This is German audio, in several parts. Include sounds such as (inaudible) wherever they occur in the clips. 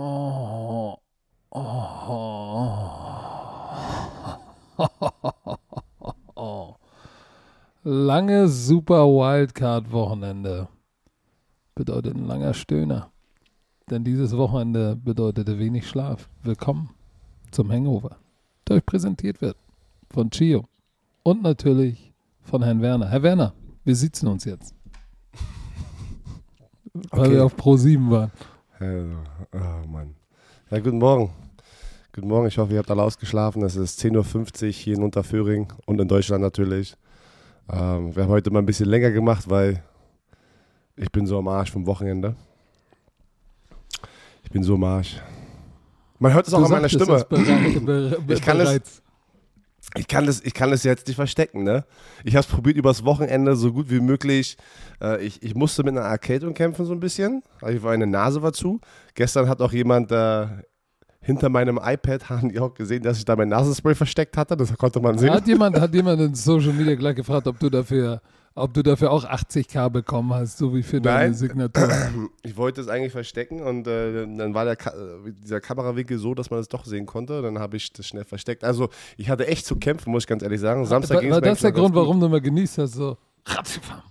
Oh. Oh. Lange Super Wildcard-Wochenende bedeutet ein langer Stöhner. Denn dieses Wochenende bedeutete wenig Schlaf. Willkommen zum Hangover, der euch präsentiert wird von Chio und natürlich von Herrn Werner. Herr Werner, wir sitzen uns jetzt. Weil Okay. wir auf Pro 7 waren. Oh Mann. Ja, guten Morgen. Guten Morgen, ich hoffe, ihr habt alle ausgeschlafen. Es ist 10.50 Uhr hier in Unterföhring und in Deutschland natürlich. Ähm, wir haben heute mal ein bisschen länger gemacht, weil ich bin so am Arsch vom Wochenende. Ich bin so am Arsch. Man hört es auch an meiner Stimme. Ich kann es-. Ich kann das, ich kann das jetzt nicht verstecken, ne? Ich habe es probiert übers Wochenende so gut wie möglich. Äh, ich, ich musste mit einer Arcade kämpfen so ein bisschen. Also meine Nase war zu. Gestern hat auch jemand äh, hinter meinem iPad (laughs) haben die auch gesehen, dass ich da mein Nasenspray versteckt hatte. Das konnte man sehen. Hat jemand, hat jemand in Social Media gleich gefragt, ob du dafür, ob du dafür auch 80k bekommen hast, so wie für deine Nein. Signatur. (coughs) Ich wollte es eigentlich verstecken und äh, dann war der Ka äh, dieser Kamerawinkel so, dass man es doch sehen konnte. Dann habe ich das schnell versteckt. Also ich hatte echt zu kämpfen, muss ich ganz ehrlich sagen. Samstag war ging's war das der Grund, warum du mal genießt hast? So, Ratiofarm.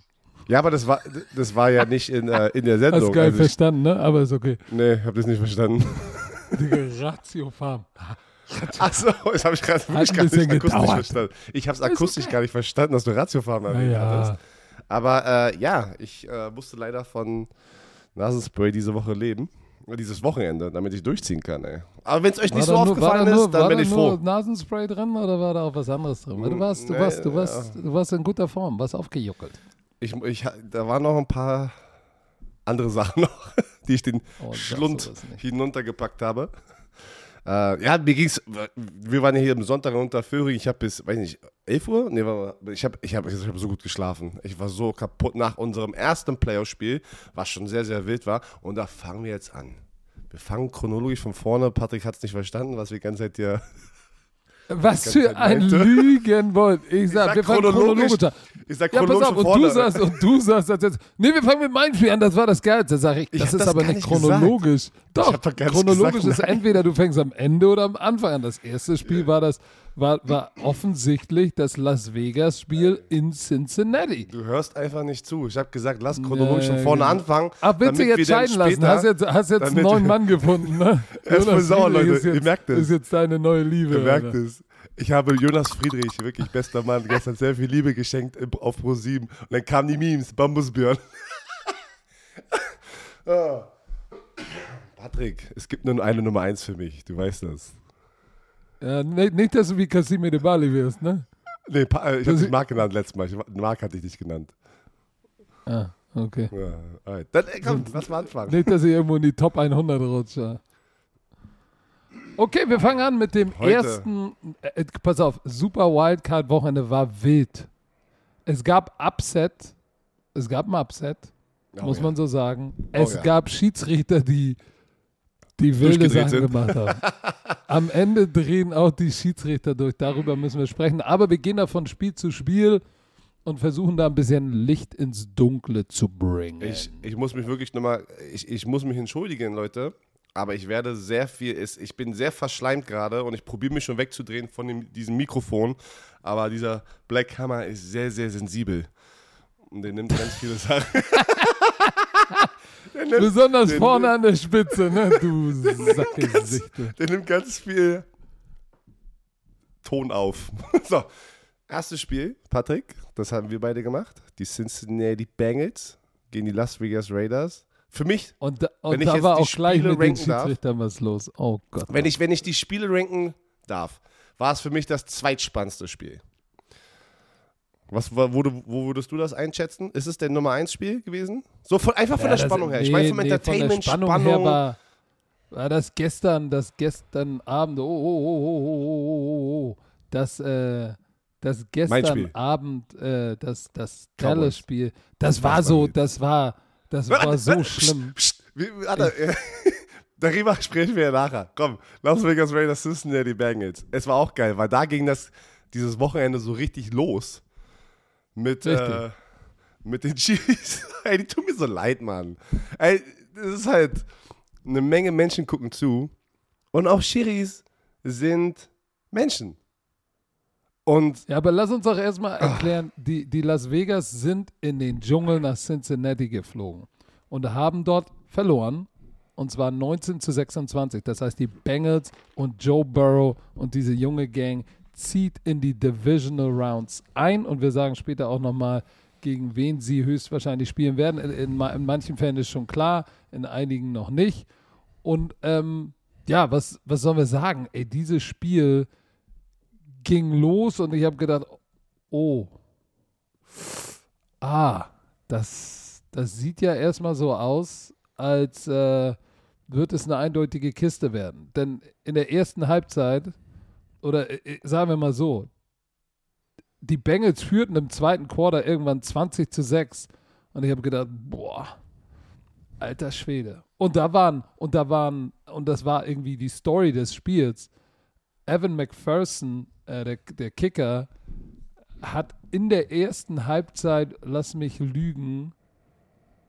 Ja, aber das war, das war ja nicht in, äh, in der Sendung. Hast geil Also ich, verstanden, ne? Aber ist okay. nee, ich habe das nicht verstanden. Digga, Ratiofarm. (laughs) Achso, das habe ich gerade wirklich gar nicht akustisch gedauert. verstanden. Ich habe es akustisch gar nicht verstanden, dass du Ratiofarm erwähnt Naja. hattest. Aber äh, ja, ich äh, musste leider von Nasenspray diese Woche leben. Dieses Wochenende, damit ich durchziehen kann, ey. Aber wenn es euch nicht so nur- aufgefallen da nur, ist, dann war bin da ich nur froh. Nasenspray drin oder war da auch was anderes drin? Weil du warst, du Nee, warst, du warst, ja. du warst in guter Form, warst aufgejuckelt. Ich, ich, da waren noch ein paar andere Sachen noch, (laughs) die ich den Oh, Schlund hinuntergepackt habe. Äh, ja, mir ging's, wir waren hier am Sonntag in Unterföhring, ich habe bis, weiß nicht, 11 Uhr? Nee, mal, ich habe ich hab, ich hab so gut geschlafen. Ich war so kaputt nach unserem ersten Playoff-Spiel, was schon sehr, sehr wild war. Und da fangen wir jetzt an. Wir fangen chronologisch von vorne. Patrick hat es nicht verstanden, was wir die ganze Zeit hier Was für ein. Lügenbold. Ich sag, sag wir fangen chronologisch. chronologisch an. Ich sag Ja, pass chronologisch auf, und du sagst, und du sagst das jetzt, nee, wir fangen mit meinem Spiel an, das war das Geilste, sag ich. Ich Das hab ist das aber nicht chronologisch. Doch, hab doch nicht chronologisch gesagt, ist entweder du fängst am Ende oder am Anfang an. Das erste Spiel war das, war, war offensichtlich das Las Vegas Spiel in Cincinnati. Du hörst einfach nicht zu. Ich habe gesagt, lass chronologisch von vorne genau. anfangen. Ach, wir jetzt scheiden lassen? später- Hast jetzt, hast jetzt einen neuen (laughs) Mann gefunden, ne? Er Jonas sauer, Leute. Jetzt, Ihr merkt es. Ist jetzt deine neue Liebe. Ihr merkt Alter. es. Ich habe Jonas Friedrich, wirklich bester Mann, gestern sehr viel Liebe geschenkt auf Pro 7. Und dann kamen die Memes, Bambusbjörn. (laughs) Ah. Patrick, es gibt nur eine Nummer 1 für mich, du weißt das. Ja, nicht, nicht, dass du wie Casimir de Bali wirst, ne? Nee, äh, ich habe dich Marc genannt letztes Mal. Ich, Marc hatte ich nicht genannt. Ah, okay. Ja, alright. Dann ey, komm, lass mal anfangen. Nicht, dass ihr irgendwo in die Top 100 rutscht. Ja. Okay, wir fangen an mit dem Heute. ersten. Äh, pass auf, Super Wildcard-Wochenende war wild. Es gab Upset. Es gab ein Upset, Oh, muss ja. man so sagen. Es ja. gab Schiedsrichter, die die wilde Sachen sind. gemacht haben. (laughs) Am Ende drehen auch die Schiedsrichter durch. Darüber müssen wir sprechen. Aber wir gehen da von Spiel zu Spiel und versuchen da ein bisschen Licht ins Dunkle zu bringen. Ich, ich muss mich wirklich nochmal, ich, ich muss mich entschuldigen, Leute. Aber ich werde sehr viel, ist, ich bin sehr verschleimt gerade und ich probiere mich schon wegzudrehen von dem, diesem Mikrofon. Aber dieser Black Hammer ist sehr, sehr sensibel. Und der nimmt ganz viele Sachen. (laughs) (laughs) nimmt, Besonders vorne an der Spitze, ne? Du (laughs) Sackgesichte. der nimmt ganz viel Ton auf. (laughs) so, erstes Spiel, Patrick, das haben wir beide gemacht. Die Cincinnati Bengals gegen die Las Vegas Raiders. Für mich Und, da- Wenn und ich da jetzt war die auch gleich Spiele mit den ranken darf. Schiedsrichtern was los. Oh Gott. Wenn ich, wenn ich die Spiele ranken darf, war es für mich das zweitspannendste Spiel. Was, wo, wo würdest du das einschätzen? Ist es denn Nummer 1 Spiel gewesen? So von, einfach von der Spannung her. Nee, ich meine vom nee, Entertainment, von Spannung. Spannung war, war, das gestern, das gestern Abend, oh, oh, oh, oh, oh, oh, oh, das, äh, das gestern Abend, äh, das, das Dallas-Spiel, das, das war so, das war, das war so schlimm. Psst, wie, warte, darüber sprechen wir ja nachher. Komm, Las Vegas Raiders, Cincinnati Bengals. Es war auch geil, weil da ging das dieses Wochenende so richtig los mit, äh, mit den (laughs) Chiefs. Ey, die tun mir so leid, Mann. Ey, das ist halt. eine Menge Menschen gucken zu und auch Schiris sind Menschen. Und Ja, aber lass uns doch erstmal erklären, die, die Las Vegas sind in den Dschungel nach Cincinnati geflogen und haben dort verloren. Und zwar 19 zu 26. Das heißt, die Bengals und Joe Burrow und diese junge Gang zieht in die Divisional Rounds ein. Und wir sagen später auch nochmal, gegen wen sie höchstwahrscheinlich spielen werden. In, in, in manchen Fällen ist schon klar, in einigen noch nicht. Und ähm, ja, was, was sollen wir sagen? Ey, dieses Spiel ging los und ich habe gedacht, oh, ah, das, das sieht ja erstmal so aus, als äh, wird es eine eindeutige Kiste werden. Denn in der ersten Halbzeit, oder äh, äh, sagen wir mal so, die Bengals führten im zweiten Quarter irgendwann 20 zu 6 und ich habe gedacht, boah, alter Schwede. Und da waren, und da waren, und das war irgendwie die Story des Spiels. Evan McPherson, äh, der, der Kicker, hat in der ersten Halbzeit, lass mich lügen,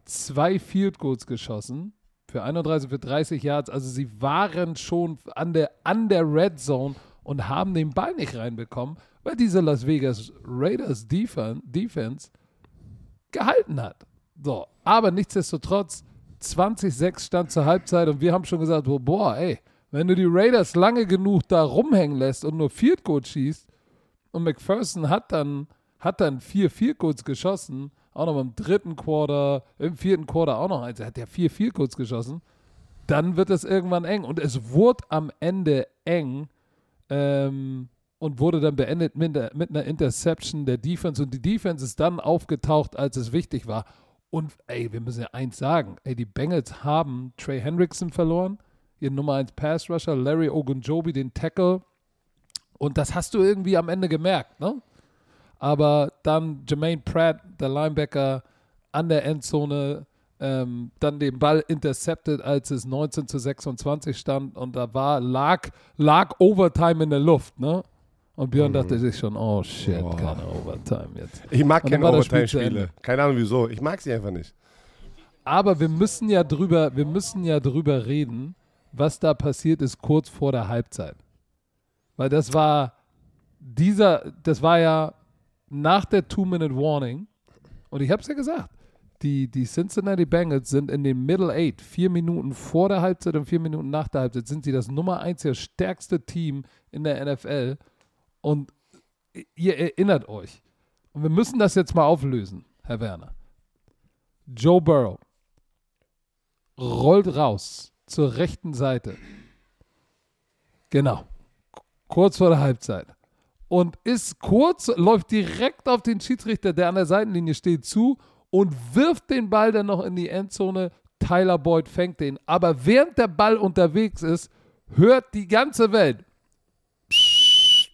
zwei Field Goals geschossen für 31, für 30 Yards. Also sie waren schon an der, an der Red Zone und haben den Ball nicht reinbekommen, weil diese Las Vegas Raiders Defen Defense gehalten hat. So, aber nichtsdestotrotz 20-6 stand zur Halbzeit und wir haben schon gesagt, oh, boah, ey, wenn du die Raiders lange genug da rumhängen lässt und nur Field Goal schießt und McPherson hat dann, hat dann vier Field Goals geschossen, auch noch im dritten Quarter, im vierten Quarter auch noch eins, er hat ja vier Field Goals geschossen, dann wird es irgendwann eng und es wurde am Ende eng ähm, und wurde dann beendet mit, der, mit einer Interception der Defense und die Defense ist dann aufgetaucht, als es wichtig war. Und ey, wir müssen ja eins sagen, ey, die Bengals haben Trey Hendrickson verloren, ihren Nummer 1 Pass Rusher, Larry Ogunjobi, den Tackle. Und das hast du irgendwie am Ende gemerkt, ne? Aber dann Jermaine Pratt, der Linebacker, an der Endzone, ähm, dann den Ball intercepted, als es 19 zu 26 stand und da war, lag, lag Overtime in der Luft, ne? Und Björn dachte sich schon, oh shit, Boah. keine Overtime jetzt. ich mag keine Overtime-Spiele. Keine Ahnung wieso. Ich mag sie einfach nicht. Aber wir müssen ja drüber, wir müssen ja drüber reden, was da passiert ist kurz vor der Halbzeit. Weil das war dieser, das war ja nach der Two-Minute-Warning. Und ich habe es ja gesagt, die, die Cincinnati Bengals sind in den Middle Eight, vier Minuten vor der Halbzeit und vier Minuten nach der Halbzeit, sind sie das Nummer eins, das stärkste Team in der NFL. Und ihr erinnert euch. Und wir müssen das jetzt mal auflösen, Herr Werner. Joe Burrow rollt raus zur rechten Seite. Genau. Kurz vor der Halbzeit. Und ist kurz, läuft direkt auf den Schiedsrichter, der an der Seitenlinie steht, zu und wirft den Ball dann noch in die Endzone. Tyler Boyd fängt den. Aber während der Ball unterwegs ist, hört die ganze Welt. Psst.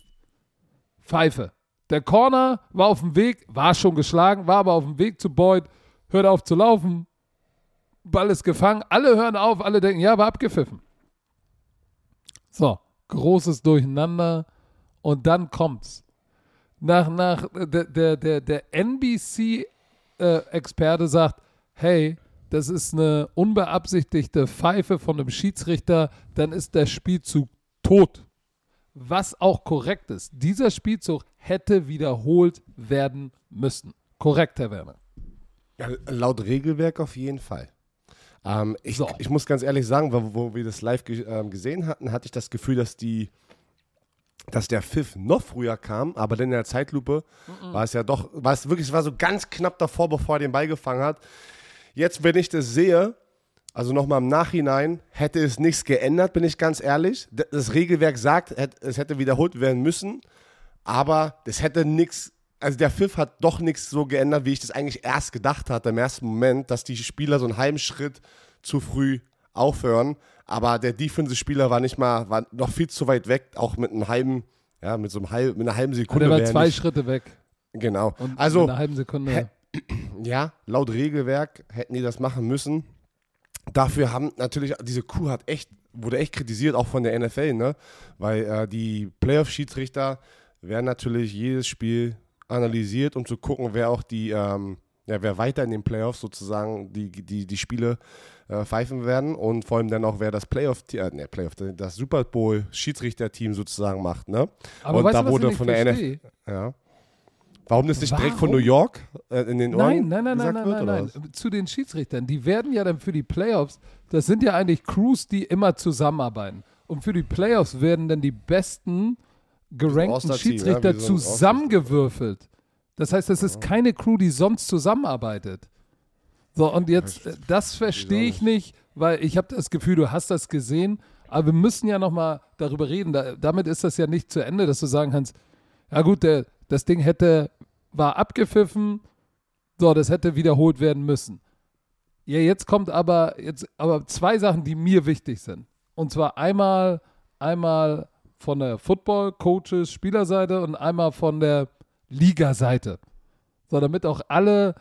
Pfeife. Der Corner war auf dem Weg, war schon geschlagen, war aber auf dem Weg zu Boyd, hört auf zu laufen, Ball ist gefangen, alle hören auf, alle denken, ja, war abgepfiffen. So, großes Durcheinander und dann kommt's. Nach, nach, der, der, der, der NBC-Experte sagt, hey, das ist eine unbeabsichtigte Pfeife von einem Schiedsrichter, dann ist der Spielzug tot. Was auch korrekt ist. Dieser Spielzug hätte wiederholt werden müssen. Korrekt, Herr Werner. Ja, laut Regelwerk auf jeden Fall. Ähm, ich, So. ich muss ganz ehrlich sagen, wo, wo wir das live ge ähm, gesehen hatten, hatte ich das Gefühl, dass die dass der Pfiff noch früher kam, aber dann in der Zeitlupe war es ja doch, war es wirklich, es war so ganz knapp davor, bevor er den Ball gefangen hat. Jetzt, wenn ich das sehe, also nochmal im Nachhinein, hätte es nichts geändert, bin ich ganz ehrlich. Das Regelwerk sagt, es hätte wiederholt werden müssen, aber das hätte nichts, also der Pfiff hat doch nichts so geändert, wie ich das eigentlich erst gedacht hatte im ersten Moment, dass die Spieler so einen halben Schritt zu früh aufhören. Aber der Defensive-Spieler war nicht mal, war noch viel zu weit weg, auch mit einem halben, ja, mit so einem halben, mit einer halben Und Sekunde. er war zwei nicht, Schritte weg. Genau. Und also, in einer halben Sekunde. (clears throat) Ja, laut Regelwerk hätten die das machen müssen. Dafür haben natürlich, diese Kuh hat echt, wurde echt kritisiert, auch von der NFL, ne? Weil äh, die Playoff-Schiedsrichter werden natürlich jedes Spiel analysiert, um zu gucken, wer auch die, ähm, ja, wer weiter in den Playoffs sozusagen die, die, die Spiele äh, pfeifen werden und vor allem dann auch, wer das Playoff, äh, ne, Playoff, das Super Bowl Schiedsrichterteam sozusagen macht, ne? Aber und weißt da du, was wurde ich von der? NFL, ja. Warum das nicht direkt von Warum? New York äh, in den Ohren Nein, nein, nein, nein, gesagt nein, wird, nein, nein. was? Zu den Schiedsrichtern. Die werden ja dann für die Playoffs, das sind ja eigentlich Crews, die immer zusammenarbeiten. Und für die Playoffs werden dann die besten gerankten ja, Schiedsrichter ein zusammengewürfelt. Das heißt, das ist keine Crew, die sonst zusammenarbeitet. So, und jetzt, das verstehe ich nicht, weil ich habe das Gefühl, du hast das gesehen, aber wir müssen ja nochmal darüber reden. Da, damit ist das ja nicht zu Ende, dass du sagen kannst, ja gut, der, das Ding hätte, war abgepfiffen, so, das hätte wiederholt werden müssen. Ja, jetzt kommt aber, jetzt, aber zwei Sachen, die mir wichtig sind. Und zwar einmal, einmal von der Football-Coaches, Spielerseite und einmal von der Liga-Seite. So, damit auch alle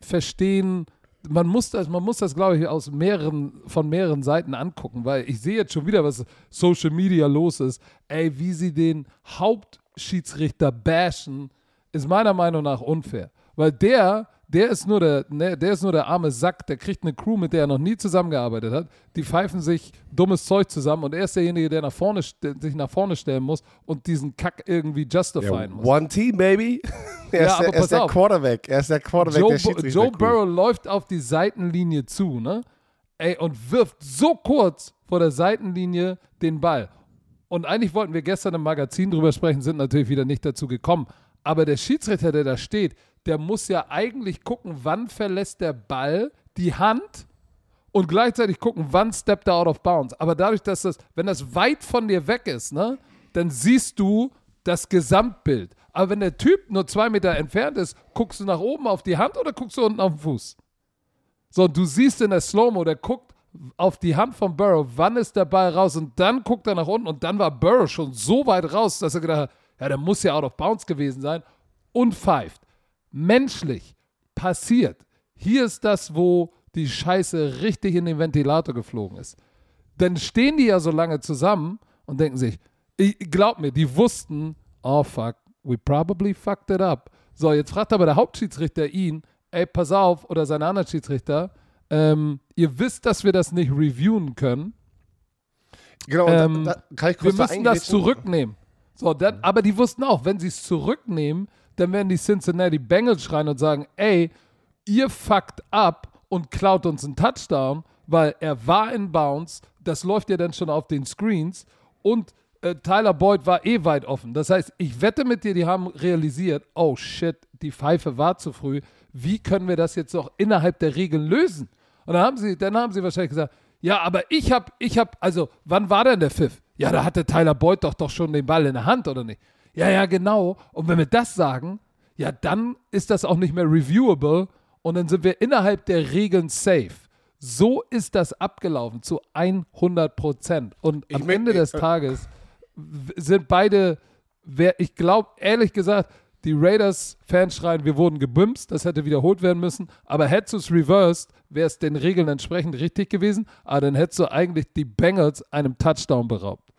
verstehen, man muss das, man muss das, glaube ich, aus mehreren, von mehreren Seiten angucken, weil ich sehe jetzt schon wieder, was Social Media los ist. Ey, wie sie den Hauptschiedsrichter bashen, ist meiner Meinung nach unfair. Weil der, der ist nur der, ne, der ist nur der arme Sack, der kriegt eine Crew, mit der er noch nie zusammengearbeitet hat. Die pfeifen sich dummes Zeug zusammen und er ist derjenige, der nach vorne, sich nach vorne stellen muss und diesen Kack irgendwie justifieren muss. One Team, baby. (laughs) Er Ja, ist, aber der, er pass ist der auf. Quarterback. Er ist der Quarterback Joe, der Schiedsrichter. Joe Burrow läuft auf die Seitenlinie zu, ne? Ey, und wirft so kurz vor der Seitenlinie den Ball. Und eigentlich wollten wir gestern im Magazin drüber sprechen, sind natürlich wieder nicht dazu gekommen. Aber der Schiedsrichter, der da steht, der muss ja eigentlich gucken, wann verlässt der Ball die Hand und gleichzeitig gucken, wann steppt er out of bounds. Aber dadurch, dass das, wenn das weit von dir weg ist, ne, dann siehst du das Gesamtbild. Aber wenn der Typ nur zwei Meter entfernt ist, guckst du nach oben auf die Hand oder guckst du unten auf den Fuß? So, du siehst in der Slow-Mo, der guckt auf die Hand von Burrow, wann ist der Ball raus und dann guckt er nach unten und dann war Burrow schon so weit raus, dass er gedacht hat, ja, der muss ja out of bounds gewesen sein und pfeift. Menschlich passiert. Hier ist das, wo die Scheiße richtig in den Ventilator geflogen ist. Dann stehen die ja so lange zusammen und denken sich, ich, glaub mir, die wussten, oh fuck, we probably fucked it up. So, jetzt fragt aber der Hauptschiedsrichter ihn, ey, pass auf, oder seine anderen Schiedsrichter, ähm, ihr wisst, dass wir das nicht reviewen können. Genau, Ähm, da, da kann ich Wir kurz da müssen das zurücknehmen. So, dann, aber die wussten auch, wenn sie es zurücknehmen, dann werden die Cincinnati Bengals schreien und sagen, ey, ihr fuckt ab und klaut uns einen Touchdown, weil er war in Bounds, das läuft ja dann schon auf den Screens und äh, Tyler Boyd war eh weit offen. Das heißt, ich wette mit dir, die haben realisiert, oh shit, die Pfeife war zu früh. Wie können wir das jetzt noch innerhalb der Regeln lösen? Und dann haben sie, dann haben sie wahrscheinlich gesagt, ja, aber ich hab, ich hab, also, wann war denn der Pfiff? Ja, da hatte Tyler Boyd doch doch schon den Ball in der Hand, oder nicht? Ja, ja, genau. Und wenn wir das sagen, ja, dann ist das auch nicht mehr reviewable und dann sind wir innerhalb der Regeln safe. So ist das abgelaufen zu 100 Prozent. Und Ich am mein- Ende des äh, Tages sind beide, wer, ich glaube, ehrlich gesagt, die Raiders-Fans schreien, wir wurden gebimst, das hätte wiederholt werden müssen. Aber hättest du es reversed, wäre es den Regeln entsprechend richtig gewesen. Aber dann hättest du eigentlich die Bengals einem Touchdown beraubt.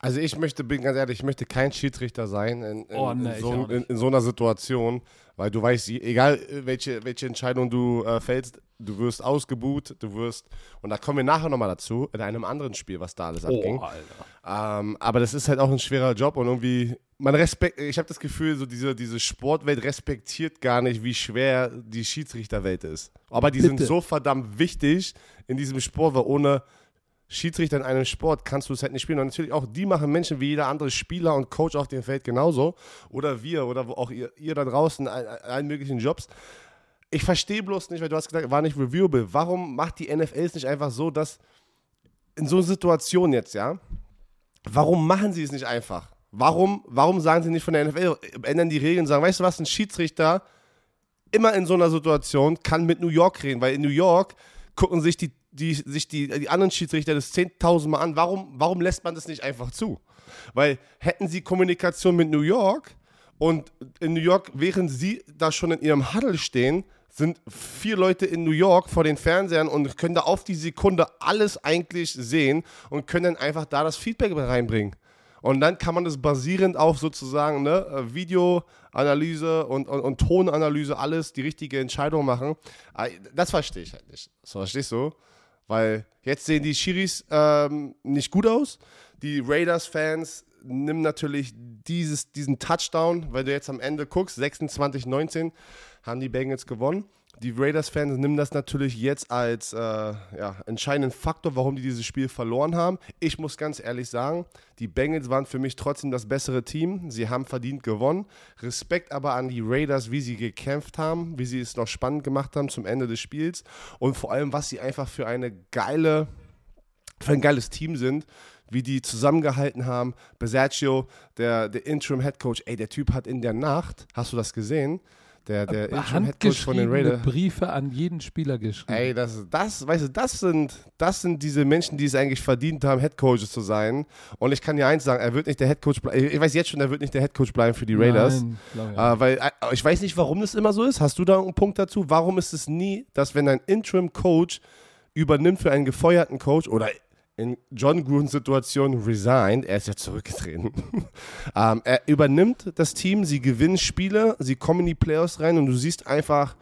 Also ich möchte, bin ganz ehrlich, ich möchte kein Schiedsrichter sein in, in, Oh, nee, in, so, in, so einer Situation, weil du weißt, egal äh, welche, welche Entscheidung du äh, fällst, du wirst ausgebuht, du wirst, und da kommen wir nachher nochmal dazu, in einem anderen Spiel, was da alles abging. Alter. Ähm, aber das ist halt auch ein schwerer Job und irgendwie, man respekt, ich habe das Gefühl, so diese, diese Sportwelt respektiert gar nicht, wie schwer die Schiedsrichterwelt ist. Aber die sind Bitte. so verdammt wichtig in diesem Sport, weil ohne Schiedsrichter in einem Sport kannst du es halt nicht spielen. Und natürlich auch die machen Menschen wie jeder andere Spieler und Coach auf dem Feld genauso. Oder wir oder auch ihr, ihr da draußen allen möglichen Jobs. Ich verstehe bloß nicht, weil du hast gesagt, war nicht reviewable. Warum macht die NFL es nicht einfach so, dass in so einer Situation jetzt, ja, warum machen sie es nicht einfach? Warum, warum sagen sie nicht von der NFL, ändern die Regeln sagen, weißt du was, ein Schiedsrichter immer in so einer Situation kann mit New York reden, weil in New York gucken sich die, die, sich die, die anderen Schiedsrichter das 10.000 Mal an. Warum, warum lässt man das nicht einfach zu? Weil hätten sie Kommunikation mit New York und in New York, während sie da schon in ihrem Huddle stehen, sind vier Leute in New York vor den Fernsehern und können da auf die Sekunde alles eigentlich sehen und können dann einfach da das Feedback reinbringen. Und dann kann man das basierend auf sozusagen ne, äh, Videoanalyse und, und, und Tonanalyse alles die richtige Entscheidung machen. Ah, das verstehe ich halt nicht. Das verstehst du? Weil jetzt sehen die Schiris ähm, nicht gut aus. Die Raiders-Fans nehmen natürlich dieses, diesen Touchdown, weil du jetzt am Ende guckst, 26-19 haben die Bengals gewonnen die Raiders-Fans nehmen das natürlich jetzt als äh, ja, entscheidenden Faktor, warum die dieses Spiel verloren haben. Ich muss ganz ehrlich sagen, die Bengals waren für mich trotzdem das bessere Team. Sie haben verdient gewonnen. Respekt aber an die Raiders, wie sie gekämpft haben, wie sie es noch spannend gemacht haben zum Ende des Spiels und vor allem, was sie einfach für eine geile, für ein geiles Team sind wie die zusammengehalten haben. Besaccio, der, der Interim-Headcoach, ey, der Typ hat in der Nacht, hast du das gesehen? Der, der Headcoach von den Raiders. Briefe an jeden Spieler geschrieben. Ey, das, das, weißt du, das sind, das sind diese Menschen, die es eigentlich verdient haben, Headcoaches zu sein. Und ich kann dir eins sagen, er wird nicht der Headcoach bleiben. Ich weiß jetzt schon, er wird nicht der Headcoach bleiben für die Raiders. Nein, äh, weil äh, ich weiß nicht, warum das immer so ist. Hast du da einen Punkt dazu? Warum ist es nie, dass wenn ein Interim-Coach übernimmt für einen gefeuerten Coach oder in John Gruns Situation resigned. Er ist ja zurückgetreten. (laughs) ähm, er übernimmt das Team, sie gewinnen Spiele, sie kommen in die Playoffs rein und du siehst einfach,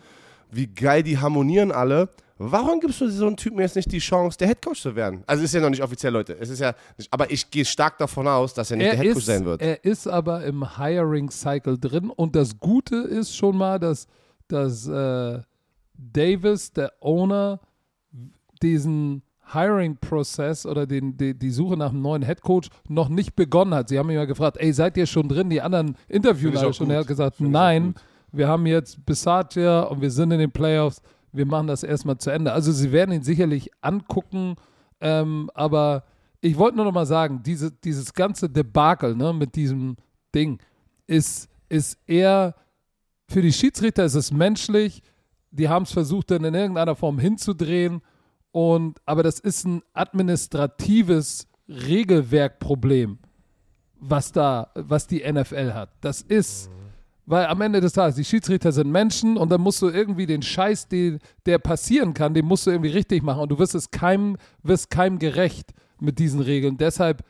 wie geil die harmonieren alle. Warum gibst du so einem Typen jetzt nicht die Chance, der Headcoach zu werden? Also ist ja noch nicht offiziell, Leute. Es ist ja nicht, aber ich gehe stark davon aus, dass er nicht er der Headcoach ist, sein wird. Er ist aber im Hiring Cycle drin und das Gute ist schon mal, dass, dass äh, Davis, der Owner, diesen Hiring-Prozess oder den, die, die Suche nach einem neuen Headcoach noch nicht begonnen hat. Sie haben mich mal gefragt, ey, seid ihr schon drin? Die anderen Interviewer schon. Er hat gesagt, Find nein, wir haben jetzt Bissatia und wir sind in den Playoffs. Wir machen das erstmal zu Ende. Also sie werden ihn sicherlich angucken, ähm, aber ich wollte nur noch mal sagen, diese, dieses ganze Debakel ne, mit diesem Ding ist, ist eher, für die Schiedsrichter ist es menschlich, die haben es versucht, dann in irgendeiner Form hinzudrehen und, aber das ist ein administratives Regelwerkproblem, was da, was die NFL hat. Das ist, weil am Ende des Tages, die Schiedsrichter sind Menschen und dann musst du irgendwie den Scheiß, den, der passieren kann, den musst du irgendwie richtig machen und du wirst es keinem, wirst keinem gerecht mit diesen Regeln. Deshalb,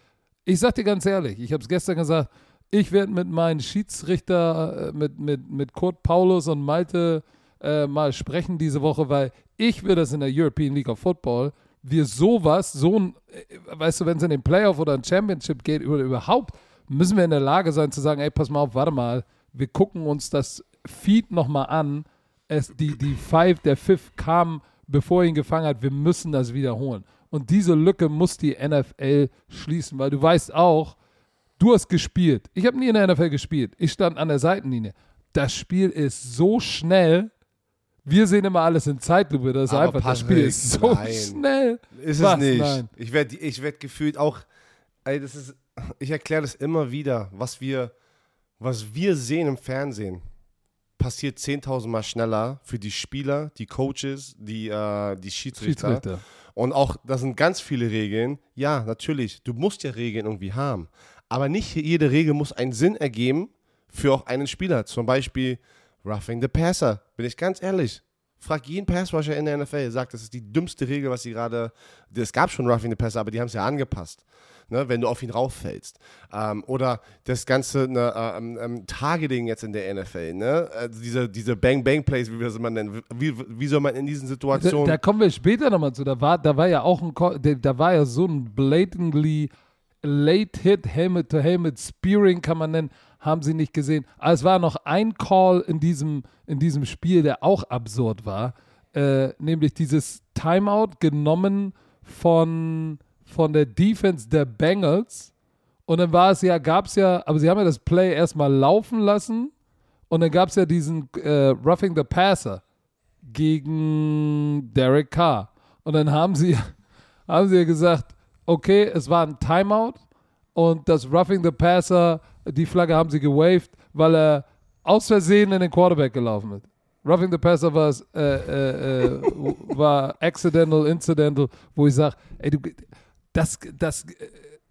ich sag dir ganz ehrlich, ich habe es gestern gesagt, ich werde mit meinen Schiedsrichter, äh, mit, mit, mit Kurt Paulus und Malte äh, mal sprechen diese Woche, weil ich will das in der European League of Football, wir sowas, so ein, äh, weißt du, wenn es in den Playoff oder ein Championship geht, oder überhaupt, müssen wir in der Lage sein zu sagen, ey, pass mal auf, warte mal, wir gucken uns das Feed nochmal an. Es, die, die Five, der Fifth kam, bevor er ihn gefangen hat, wir müssen das wiederholen. Und diese Lücke muss die NFL schließen, weil du weißt auch, du hast gespielt. Ich habe nie in der NFL gespielt. Ich stand an der Seitenlinie. Das Spiel ist so schnell, wir sehen immer alles in Zeitlupe. Das ist Aber einfach, das Spiel ist so nein. schnell. Ist Was? es nicht. Nein. Ich werde ich werd gefühlt auch, ey, das ist, ich erkläre das immer wieder, was wir, was wir sehen im Fernsehen, passiert 10.000 Mal schneller für die Spieler, die Coaches, die, äh, die Schiedsrichter. Schiedsrichter. Und auch, da sind ganz viele Regeln. Ja, natürlich, du musst ja Regeln irgendwie haben. Aber nicht jede Regel muss einen Sinn ergeben für auch einen Spieler. Zum Beispiel, Roughing the Passer, bin ich ganz ehrlich. Frag jeden Passrusher in der NFL, sagt, das ist die dümmste Regel, was sie gerade. Es gab schon Roughing the Passer, aber die haben es ja angepasst. Ne, wenn du auf ihn rauffällst. Ähm, oder das ganze ne, äh, ähm, ähm, Targeting jetzt in der NFL, ne? Also diese, diese Bang-Bang-Plays, wie wir es immer nennen. Wie, wie soll man in diesen Situationen. Da, da kommen wir später nochmal zu. Da war, da war ja auch ein, da war ja so ein blatantly Late Hit, Helmet to Helmet, Spearing kann man nennen haben sie nicht gesehen. Aber es war noch ein Call in diesem, in diesem Spiel, der auch absurd war, äh, nämlich dieses Timeout genommen von, von der Defense der Bengals. Und dann war es ja, gab es ja, aber sie haben ja das Play erstmal laufen lassen und dann gab es ja diesen äh, Roughing the Passer gegen Derek Carr. Und dann haben sie, (laughs) haben sie gesagt, okay, es war ein Timeout und das Roughing the Passer die Flagge haben sie gewaved, weil er aus Versehen in den Quarterback gelaufen ist. Roughing the Passer war, äh, äh, äh, war accidental, incidental, wo ich sage, ey, du, das, das,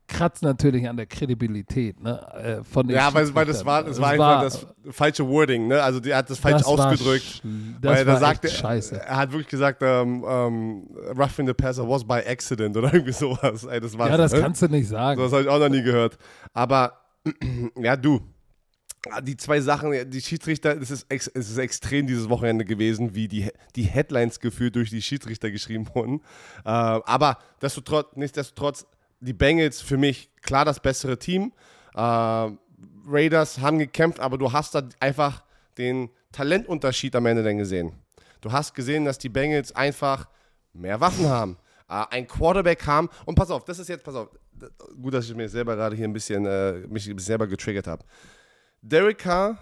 kratzt natürlich an der Kredibilität ne, äh, von den Ja, weil, weil das war, das war einfach das falsche Wording, ne? Also er hat das falsch das war ausgedrückt. Das weil war er sagte, scheiße. er hat wirklich gesagt, ähm, ähm, roughing the passer was by accident oder (laughs) irgendwie sowas. Ey, das war Ja, das kannst du nicht sagen. Das habe ich auch noch nie gehört. Aber ja, du. Die zwei Sachen, die Schiedsrichter, es ist, ex, es ist extrem dieses Wochenende gewesen, wie die, die Headlines gefühlt durch die Schiedsrichter geschrieben wurden. Äh, aber destotrotz, nichtsdestotrotz, die Bengals für mich klar das bessere Team. Äh, Raiders haben gekämpft, aber du hast da einfach den Talentunterschied am Ende dann gesehen. Du hast gesehen, dass die Bengals einfach mehr Waffen haben, äh, ein Quarterback haben. Und pass auf, das ist jetzt, pass auf, gut, dass ich mir selber gerade hier ein bisschen, äh, mich selber getriggert habe. Derek Carr,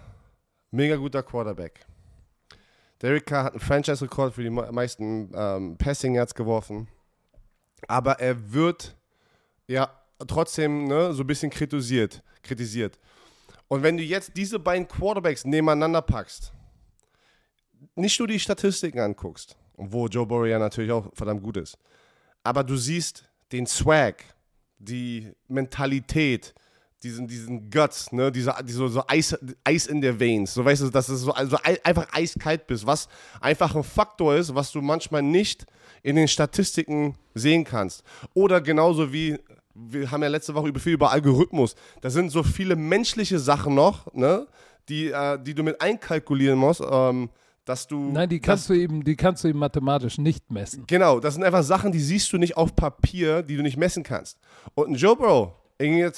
mega guter Quarterback. Derek Carr hat einen Franchise-Rekord für die me- meisten ähm, Passing Yards geworfen. Aber er wird ja trotzdem ne, so ein bisschen kritisiert, kritisiert. Und wenn du jetzt diese beiden Quarterbacks nebeneinander packst, nicht nur die Statistiken anguckst, wo Joe Burrow ja natürlich auch verdammt gut ist, aber du siehst den Swag, die Mentalität, diesen, diesen Guts, ne, diese, diese so Eis, Eis in der Veins, so weißt du, dass du so also ei- einfach eiskalt bist, was einfach ein Faktor ist, was du manchmal nicht in den Statistiken sehen kannst. Oder genauso wie, wir haben ja letzte Woche über viel über Algorithmus, da sind so viele menschliche Sachen noch, ne, die, äh, die du mit einkalkulieren musst, ähm, dass du. Nein, die kannst du eben, die kannst du eben mathematisch nicht messen. Genau, das sind einfach Sachen, die siehst du nicht auf Papier, die du nicht messen kannst. Und ein Joe Burrow, äh,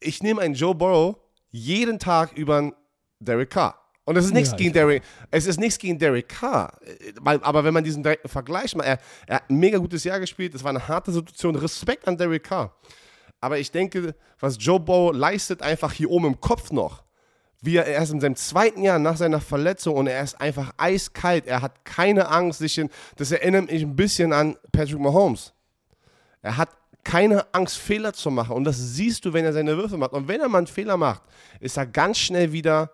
ich nehme einen Joe Burrow jeden Tag über einen Derek Carr. Und es ist nichts Ja, gegen Derek, es ist nichts gegen Derek Carr. Äh, Aber wenn man diesen direkten Vergleich macht, er, er hat ein mega gutes Jahr gespielt, es war eine harte Situation. Respekt an Derek Carr. Aber ich denke, was Joe Burrow leistet, einfach hier oben im Kopf noch, wie er erst in seinem zweiten Jahr nach seiner Verletzung und er ist einfach eiskalt. Er hat keine Angst. Sich in, das erinnert mich ein bisschen an Patrick Mahomes. Er hat keine Angst, Fehler zu machen. Und das siehst du, wenn er seine Würfe macht. Und wenn er mal einen Fehler macht, ist er ganz schnell wieder,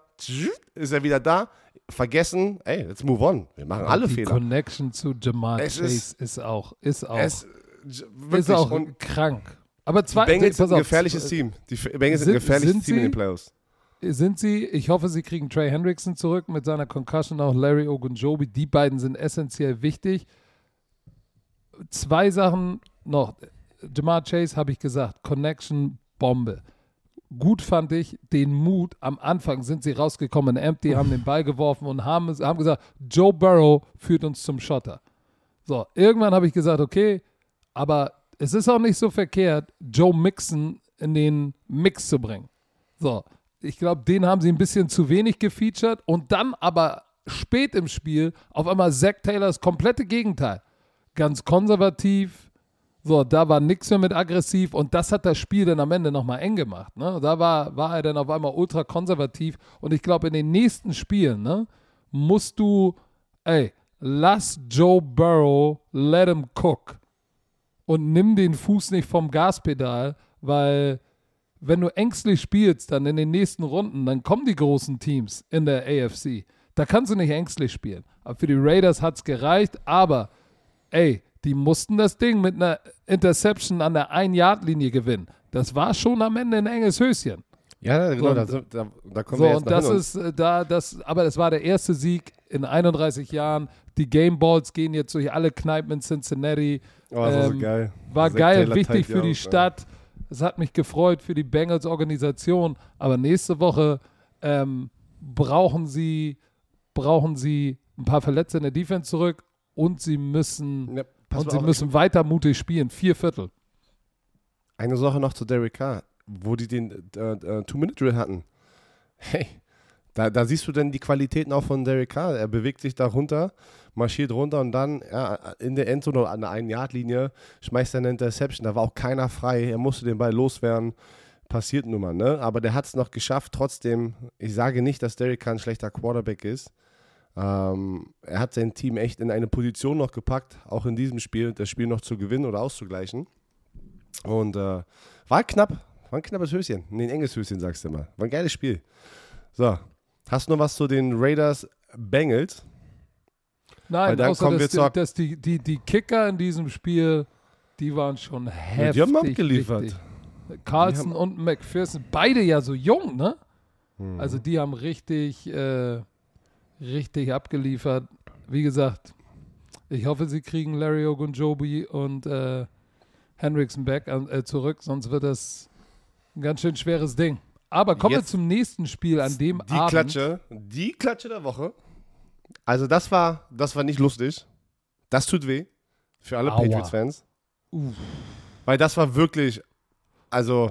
ist er wieder da. Vergessen, ey, let's move on. Wir machen alle die Fehler. Connection zu Jamal Es Chase ist- ist, auch, ist auch, Es, ist auch und krank. Aber die zwei, Bengals pass sind ein gefährliches Team. Die Bengals sind Sind- ein gefährliches sind Team in den? Playoffs. Sind sie, ich hoffe, sie kriegen Trey Hendrickson zurück mit seiner Concussion, auch Larry Ogunjobi. Die beiden sind essentiell wichtig. Zwei Sachen noch. Jamar Chase habe ich gesagt, Connection Bombe. Gut fand ich den Mut. Am Anfang sind sie rausgekommen Empty, haben den Ball geworfen und haben, haben gesagt, Joe Burrow führt uns zum Schotter. So, irgendwann habe ich gesagt, okay, aber es ist auch nicht so verkehrt, Joe Mixon in den Mix zu bringen. So, ich glaube, den haben sie ein bisschen zu wenig gefeatured und dann aber spät im Spiel auf einmal Zach Taylors komplette Gegenteil. Ganz konservativ, so, da war nichts mehr mit aggressiv und das hat das Spiel dann am Ende nochmal eng gemacht. Ne? Da war, war er dann auf einmal ultra konservativ und ich glaube, in den nächsten Spielen ne, musst du, ey, lass Joe Burrow, let him cook und nimm den Fuß nicht vom Gaspedal, weil wenn du ängstlich spielst, dann in den nächsten Runden, dann kommen die großen Teams in der AFC. Da kannst du nicht ängstlich spielen. Aber für die Raiders hat es gereicht, aber ey, die mussten das Ding mit einer Interception an der Ein-Yard-Linie gewinnen. Das war schon am Ende ein enges Höschen. Ja, genau, So, da, da, da kommen So, wir jetzt und das hin. ist äh, da, das, aber es war der erste Sieg in 31 Jahren. Die Game Balls gehen jetzt durch alle Kneipen in Cincinnati. oh, das war so ähm, geil. War Zack geil, wichtig für die aus, Stadt. Es hat mich gefreut für die Bengals Organisation. Aber nächste Woche ähm, brauchen sie brauchen sie ein paar Verletzte in der Defense zurück und sie müssen Ja, und sie auf, müssen weiter mutig spielen. Vier Viertel. Eine Sache noch zu Derek Carr, wo die den äh, äh, Two-Minute-Drill hatten. Hey, da, da siehst du dann die Qualitäten auch von Derek Carr. Er bewegt sich da runter, marschiert runter und dann ja, in der Endzone oder an der einen Yard-Linie schmeißt er eine Interception. Da war auch keiner frei. Er musste den Ball loswerden. Passiert nun mal, ne? Aber der hat es noch geschafft. Trotzdem, ich sage nicht, dass Derek Carr ein schlechter Quarterback ist. Ähm, er hat sein Team echt in eine Position noch gepackt, auch in diesem Spiel, das Spiel noch zu gewinnen oder auszugleichen. Und äh, war knapp, war ein knappes Höschen. Nee, ein enges Höschen, sagst du immer. War ein geiles Spiel. So, hast du noch was zu den Raiders Bengals? Weil Nein, dann außer kommen dass, wir die, dass die, die, die Kicker in diesem Spiel, die waren schon heftig. die haben abgeliefert. wichtig. Carlson und McPherson, beide ja so jung, ne? Mhm. Also die haben richtig, äh, richtig abgeliefert. Wie gesagt, ich hoffe, sie kriegen Larry Ogunjobi und äh, Hendrickson back äh, zurück, sonst wird das ein ganz schön schweres Ding. Aber kommen wir Jetzt- zum nächsten Spiel an dem Die Abend. Klatsche, die Klatsche der Woche. Also das war, das war nicht lustig. Das tut weh für alle. Patriots-Fans. Weil das war wirklich, also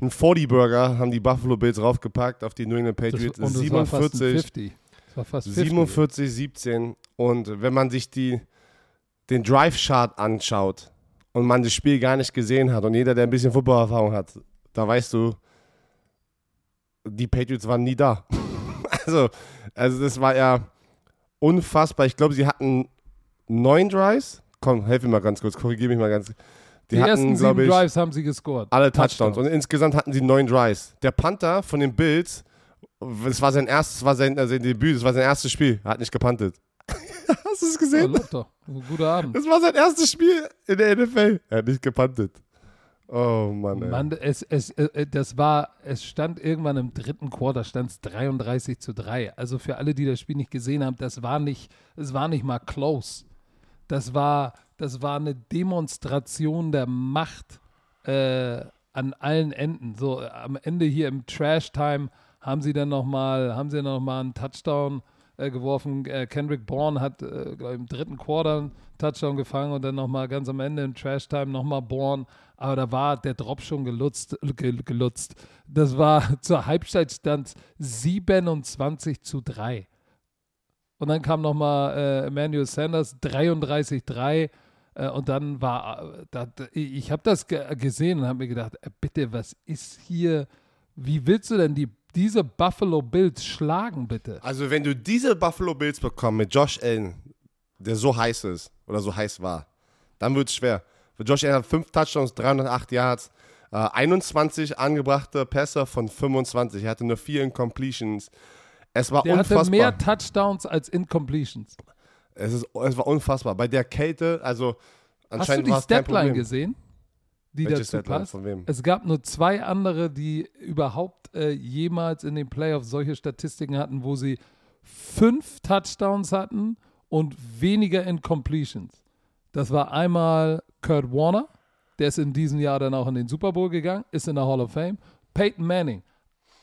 ein 40-Burger haben die Buffalo Bills raufgepackt auf die New England Das, Patriots. und das war fast ein 47, 50. Das war fast 50. 47, 17. Und wenn man sich die, den Drive-Chart anschaut und man das Spiel gar nicht gesehen hat und jeder, der ein bisschen Footballerfahrung hat, da weißt du, die Patriots waren nie da. (laughs) also, also das war ja unfassbar. Ich glaube, sie hatten neun Drives. Komm, helf mir mal ganz kurz, korrigiere mich mal ganz. Die, ersten sieben ich, Drives haben sie gescored. alle Touchdowns. Und insgesamt hatten sie neun Drives. Der Panther von den Bills, das war sein erstes, war sein, äh, sein Debüt, das war sein erstes Spiel. Er hat nicht gepantet. (laughs) Hast du es Ja, gesehen? doch. Guter Abend. Das war sein erstes Spiel in der NFL. Er hat nicht gepantet. Oh Mann, ey. Mann, es, es, äh, das war, es stand irgendwann im dritten Quarter, stand es 33 zu 3. Also für alle, die das Spiel nicht gesehen haben, das war nicht, es war nicht mal close. Das war, das war eine Demonstration der Macht äh, an allen Enden. So äh, am Ende hier im Trash Time haben sie dann noch mal, haben sie noch mal einen Touchdown äh, geworfen. Äh, Kendrick Bourne hat äh, im dritten Quarter einen Touchdown gefangen und dann noch mal ganz am Ende im Trash Time noch mal Bourne. Aber da war der Drop schon gelutzt, ge, gelutzt. Das war (laughs) zur Halbzeit stand 27 zu 3. Und dann kam nochmal äh, Emmanuel Sanders 33-3. Äh, und dann war, äh, ich habe das ge gesehen und habe mir gedacht, äh, bitte, was ist hier, wie willst du denn die, diese Buffalo Bills schlagen, bitte? Also, wenn du diese Buffalo Bills bekommst mit Josh Allen, der so heiß ist oder so heiß war, dann wird es schwer. Josh Allen hat 5 Touchdowns, 308 Yards, äh, 21 angebrachte Pässe von 25. Er hatte nur 4 Incompletions. Es war Der unfassbar. hatte mehr Touchdowns als Incompletions. es, ist, es war unfassbar. Bei der Kälte, also Hast du anscheinend die war es kein Statline Problem. gesehen, die Welche dazu passt? Von wem? Es gab nur zwei andere, die überhaupt äh, jemals in den Playoffs solche Statistiken hatten, wo sie fünf Touchdowns hatten und weniger Incompletions. Das war einmal Kurt Warner, der ist in diesem Jahr dann auch in den Super Bowl gegangen, ist in der Hall of Fame. Peyton Manning,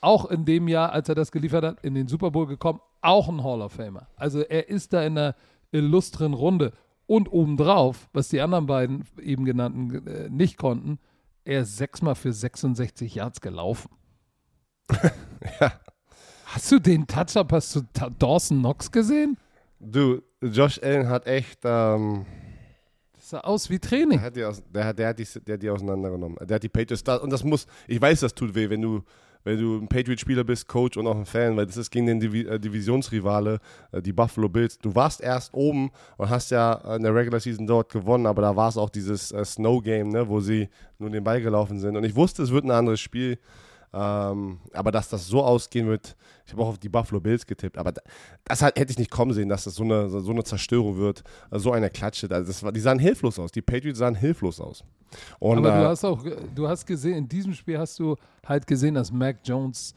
auch in dem Jahr, als er das geliefert hat, in den Super Bowl gekommen, auch ein Hall of Famer. Also er ist da in einer illustren Runde. Und obendrauf, was die anderen beiden eben genannten äh, nicht konnten, er ist sechsmal für 66 Yards gelaufen. (laughs) Ja. Hast du den Touch-Up, hast du Ta Dawson Knox gesehen? Du, Josh Allen hat echt, ähm, Das sah aus wie der Training. hat, die aus, der, hat, der, hat die, der hat die auseinandergenommen. Der hat die Patriots und das muss, ich weiß, das tut weh, wenn du, wenn du ein Patriot-Spieler bist, Coach und auch ein Fan, weil das ist gegen den Divi äh, Divisionsrivale, äh, die Buffalo Bills. Du warst erst oben und hast ja in der Regular Season dort gewonnen, aber da war es auch dieses äh, Snow-Game, ne, wo sie nur den Ball gelaufen sind. Und ich wusste, es wird ein anderes Spiel. Ähm, aber dass das so ausgehen wird, ich habe auch auf die Buffalo Bills getippt, aber da- das halt, hätte ich nicht kommen sehen, dass das so eine, so eine Zerstörung wird, so eine Klatsche. Also das war, die sahen hilflos aus, die Patriots sahen hilflos aus. Und, Aber du äh, hast auch, du hast gesehen, in diesem Spiel hast du halt gesehen, dass Mac Jones,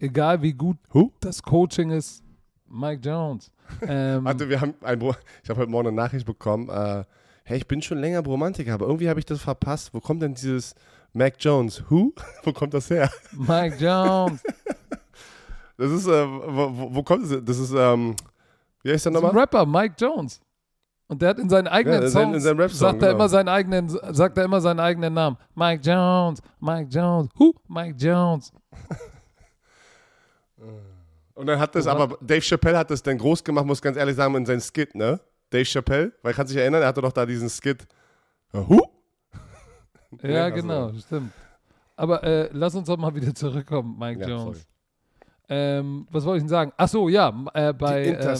egal wie gut Who? das Coaching ist, Mike Jones. (laughs) Ähm, Warte, wir haben ein ich habe heute Morgen eine Nachricht bekommen, äh, hey, ich bin schon länger Bromantiker, aber irgendwie habe ich das verpasst. Wo kommt denn dieses Mac Jones? Who? (laughs) wo kommt das her? Mike Jones. (laughs) Das ist, äh, wo, wo, kommt das? Das ist, ähm, wie heißt der ist ein nochmal? Rapper, Mike Jones. Und der hat in seinen eigenen Ja, Songs, in seinem Rap-Song, sagt, er genau. immer seinen eigenen, sagt er immer seinen eigenen Namen. Mike Jones, Mike Jones, who? Mike Jones. (laughs) Und dann hat das, aber Dave Chappelle hat das dann groß gemacht, muss ganz ehrlich sagen, in seinem Skit, ne? Dave Chappelle, weil kannst du dich erinnern, er hatte doch da diesen Skit. Äh, Who? Ja, Ja, also- genau, stimmt. Aber äh, lass uns doch mal wieder zurückkommen, Mike Ja, Jones. Ähm, was wollte ich denn sagen? Ach so, ja, äh, bei, ähm,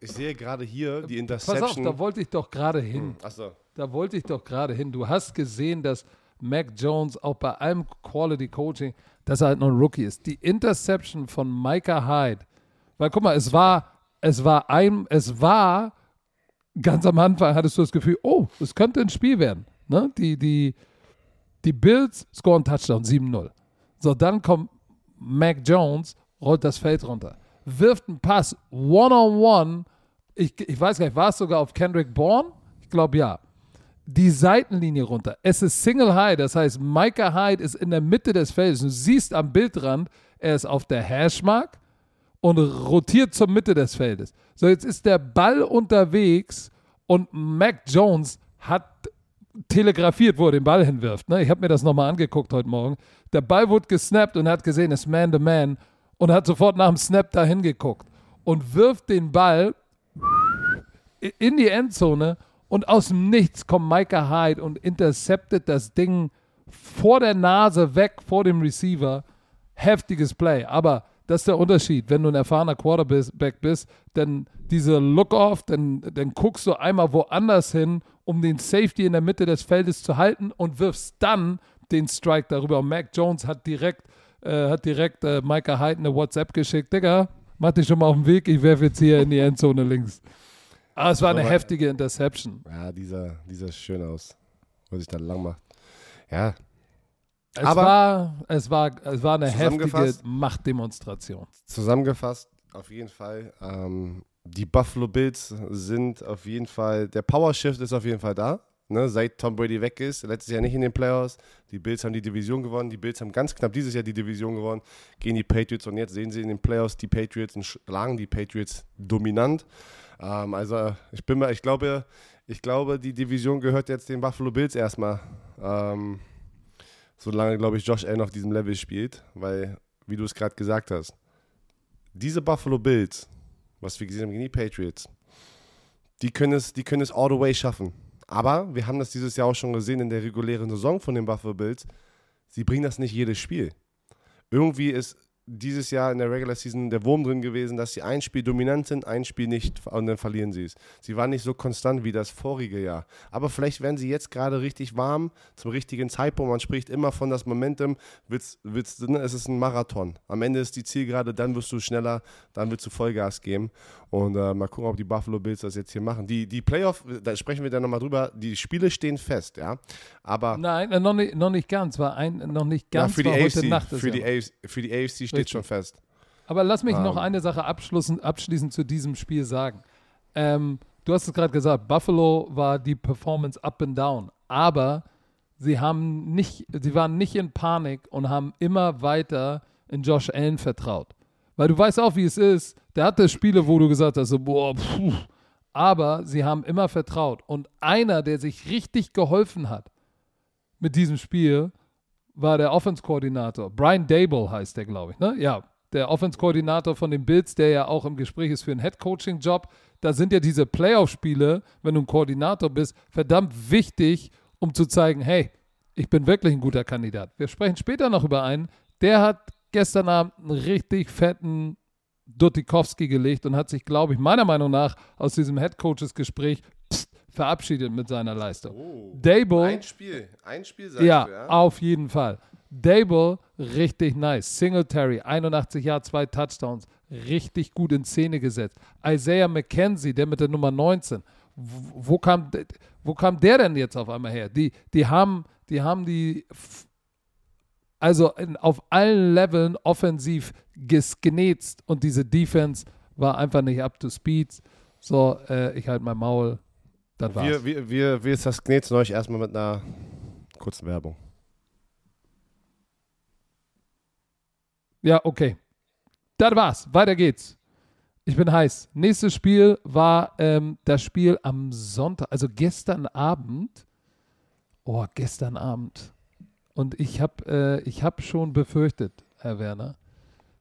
ich sehe gerade hier die pass auf, Interception. da wollte ich doch gerade hin. Achso. Da wollte ich doch gerade hin. Du hast gesehen, dass Mac Jones auch bei allem Quality Coaching, dass er halt noch ein Rookie ist. Die Interception von Micah Hyde, weil guck mal, es war, es war ein, es war ganz am Anfang hattest du das Gefühl, oh, es könnte ein Spiel werden. Ne? Die, die, Die Bills scoren Touchdown 7-0. So, dann kommt Mac Jones, rollt das Feld runter, wirft einen Pass one-on-one. Ich, ich weiß gar nicht, war es sogar auf Kendrick Bourne? Ich glaube ja. Die Seitenlinie runter. Es ist Single High, das heißt, Micah Hyde ist in der Mitte des Feldes. Du siehst am Bildrand, er ist auf der Hashmark und rotiert zur Mitte des Feldes. So, jetzt ist der Ball unterwegs und Mac Jones hat telegrafiert, wo er den Ball hinwirft. Ne? Ich habe mir das nochmal angeguckt heute Morgen. Der Ball wurde gesnappt und hat gesehen, es ist Man-to-Man und hat sofort nach dem Snap da hingeguckt und wirft den Ball in die Endzone und aus dem Nichts kommt Micah Hyde und interceptet das Ding vor der Nase weg vor dem Receiver. Heftiges Play. Aber das ist der Unterschied. Wenn du ein erfahrener Quarterback bist, dann diese Look-Off, dann, dann guckst du einmal woanders hin, um den Safety in der Mitte des Feldes zu halten und wirfst dann den Strike darüber. Und Mac Jones hat direkt, äh, hat direkt äh, Micah Hyde eine WhatsApp geschickt. Digga, mach dich schon mal auf den Weg, ich werfe jetzt hier in die Endzone links. Aber es war eine Aber- heftige Interception. Ja, dieser, dieser ist schön aus, was sich da lang macht. Ja, Es, Aber- war, es, war, es war eine heftige Machtdemonstration. zusammengefasst, auf jeden Fall. Ähm, die Buffalo Bills sind auf jeden Fall, der Power Shift ist auf jeden Fall da. Ne, seit Tom Brady weg ist, letztes Jahr nicht in den Playoffs. Die Bills haben die Division gewonnen. Die Bills haben ganz knapp dieses Jahr die Division gewonnen gegen die Patriots. Und jetzt sehen sie in den Playoffs die Patriots und schlagen die Patriots dominant. Ähm, also ich bin mal, ich glaube, ich glaube, die Division gehört jetzt den Buffalo Bills erstmal. Ähm, solange, glaube ich, Josh Allen auf diesem Level spielt, weil, wie du es gerade gesagt hast, diese Buffalo Bills, was wir gesehen haben gegen die Patriots, die können es, die können es all the way schaffen. Aber wir haben das dieses Jahr auch schon gesehen in der regulären Saison von den Buffalo Bills. Sie bringen das nicht jedes Spiel. Irgendwie ist dieses Jahr in der Regular Season der Wurm drin gewesen, dass sie ein Spiel dominant sind, ein Spiel nicht und dann verlieren sie es. Sie waren nicht so konstant wie das vorige Jahr. Aber vielleicht werden sie jetzt gerade richtig warm zum richtigen Zeitpunkt. Man spricht immer von das Momentum. Willst, willst, ne, es ist ein Marathon. Am Ende ist die Zielgerade, dann wirst du schneller, dann wirst du Vollgas geben. Und äh, mal gucken, ob die Buffalo Bills das jetzt hier machen. Die, die Playoff, da sprechen wir dann nochmal drüber, die Spiele stehen fest, ja. Aber Nein, äh, noch nicht, noch nicht ganz. War ein, noch nicht ja, ganz. für, die war heute AFC, Nacht für, ja die. AFC, für die AFC steht Richtig. schon fest. Aber lass mich noch Ähm. eine Sache abschließend, abschließend zu diesem Spiel sagen. Ähm, du hast es gerade gesagt, Buffalo war die Performance up and down, aber sie haben nicht, sie waren nicht in Panik und haben immer weiter in Josh Allen vertraut. Weil du weißt auch, wie es ist. Der hatte Spiele, wo du gesagt hast, so, boah, puh. aber sie haben immer vertraut. Und einer, der sich richtig geholfen hat mit diesem Spiel, war der Offense-Koordinator. Brian Dable heißt der, glaube ich, ne? Ja, der Offense-Koordinator von den Bills, der ja auch im Gespräch ist für einen Head-Coaching-Job. Da sind ja diese Playoff-Spiele, wenn du ein Koordinator bist, verdammt wichtig, um zu zeigen, hey, ich bin wirklich ein guter Kandidat. Wir sprechen später noch über einen, der hat gestern Abend einen richtig fetten Dutikowski gelegt und hat sich, glaube ich, meiner Meinung nach aus diesem Head-Coaches-Gespräch verabschiedet mit seiner Leistung. Dable, Ein Spiel, ein Spiel sagst ja, du, ja? auf jeden Fall. Dable, richtig nice. Singletary, 81 Jahre, zwei Touchdowns. Richtig gut in Szene gesetzt. Isaiah McKenzie, der mit der Nummer 19. Wo, wo, kam, wo kam der denn jetzt auf einmal her? Die, die haben die, haben die also in, auf allen Leveln offensiv genetzt und diese Defense war einfach nicht up to speed. So, äh, ich halte mein Maul. Das war's. Wir, wir, wir, wir das Knetzen euch erstmal mit einer kurzen Werbung. Ja, okay. Das war's. Weiter geht's. Ich bin heiß. Nächstes Spiel war ähm, das Spiel am Sonntag, also gestern Abend. Oh, gestern Abend. Und ich habe äh, ich hab schon befürchtet, Herr Werner,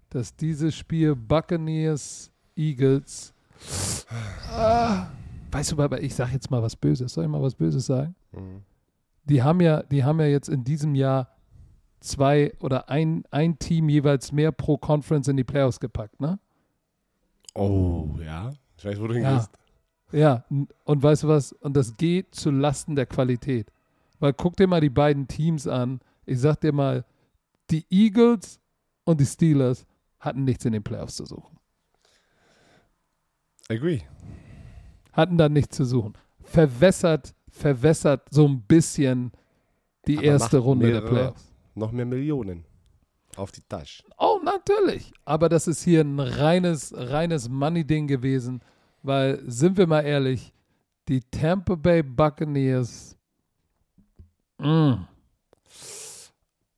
dass dieses Spiel Buccaneers Eagles. Ah, weißt du, aber ich sage jetzt mal was Böses. Soll ich mal was Böses sagen? Mhm. Die haben ja, die haben ja jetzt in diesem Jahr zwei oder ein, ein Team jeweils mehr pro Conference in die Playoffs gepackt, ne? Oh, ja. Ich weiß, wo du Ja. hingehst. Ja, n- und weißt du was? Und das geht zu Lasten der Qualität. Weil guck dir mal die beiden Teams an. Ich sag dir mal, die Eagles und die Steelers hatten nichts in den Playoffs zu suchen. Agree. Hatten da nichts zu suchen. Verwässert, verwässert so ein bisschen die Aber erste Runde der Playoffs. Noch mehr Millionen auf die Tasche. Oh, natürlich. Aber das ist hier ein reines, reines Money-Ding gewesen, weil, sind wir mal ehrlich, die Tampa Bay Buccaneers. Mm.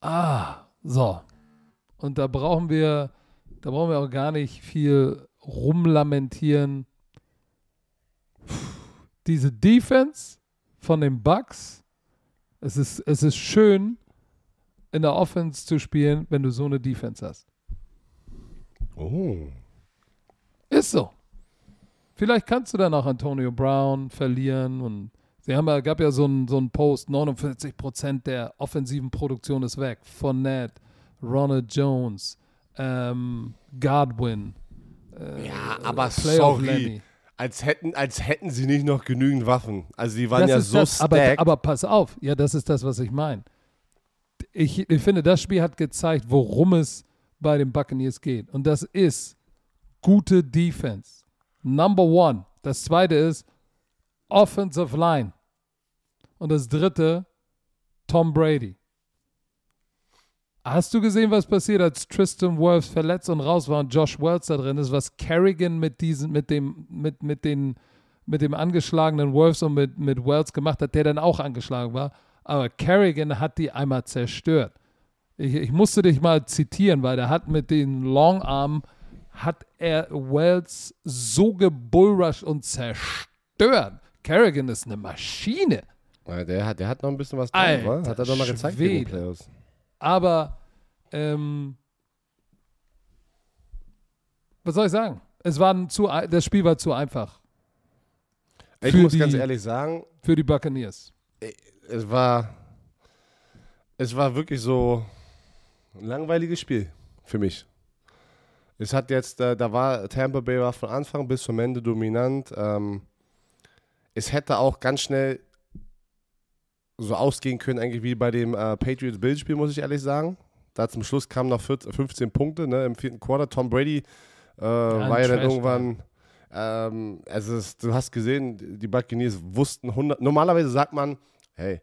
Ah, so. Und da brauchen wir, da brauchen wir auch gar nicht viel rumlamentieren. Diese Defense von den Bucks, es ist, es ist schön, in der Offense zu spielen, wenn du so eine Defense hast. Oh. Ist so. Vielleicht kannst du dann auch Antonio Brown verlieren und sie haben ja, gab ja so einen so einen Post, 49% der offensiven Produktion ist weg. Fournette, Ronald Jones, ähm, Godwin. Äh, Ja, aber Playoff sorry. Lenny. Als hätten, als hätten sie nicht noch genügend Waffen. Also die waren Das ja so das, aber, stacked. aber pass auf, ja, das ist das, was ich meine. Ich, ich finde, das Spiel hat gezeigt, worum es bei den Buccaneers geht. Und das ist gute Defense. Number one. Das zweite ist Offensive Line. Und das dritte, Tom Brady. Hast du gesehen, was passiert, als Tristan Wirfs verletzt und raus war und Josh Wells da drin ist, was Kerrigan mit diesen, mit dem, mit, mit den, mit dem angeschlagenen Wirfs und mit, mit Wells gemacht hat, der dann auch angeschlagen war. Aber Kerrigan hat die einmal zerstört. Ich, ich musste dich mal zitieren, weil der hat mit den Longarm hat er Wells so gebullrushed und zerstört. Kerrigan ist eine Maschine. Ja, der, hat, der hat noch ein bisschen was drauf, wa? Hat er doch mal gezeigt in den. Playoffs. Aber, ähm, was soll ich sagen? Es war zu, das Spiel war zu einfach Ich muss ganz die- ehrlich sagen, für die Buccaneers. es war, es war wirklich so ein langweiliges Spiel für mich. Es hat jetzt, äh, da war Tampa Bay war von Anfang bis zum Ende dominant. Ähm, es hätte auch ganz schnell so ausgehen können, eigentlich wie bei dem äh, Patriots-Bild-Spiel, muss ich ehrlich sagen. Da zum Schluss kamen noch 14, 15 Punkte ne, im vierten Quarter. Tom Brady äh, ein war ja dann irgendwann. Ähm, also es, du hast gesehen, die Buccaneers wussten 100. Normalerweise sagt man, hey,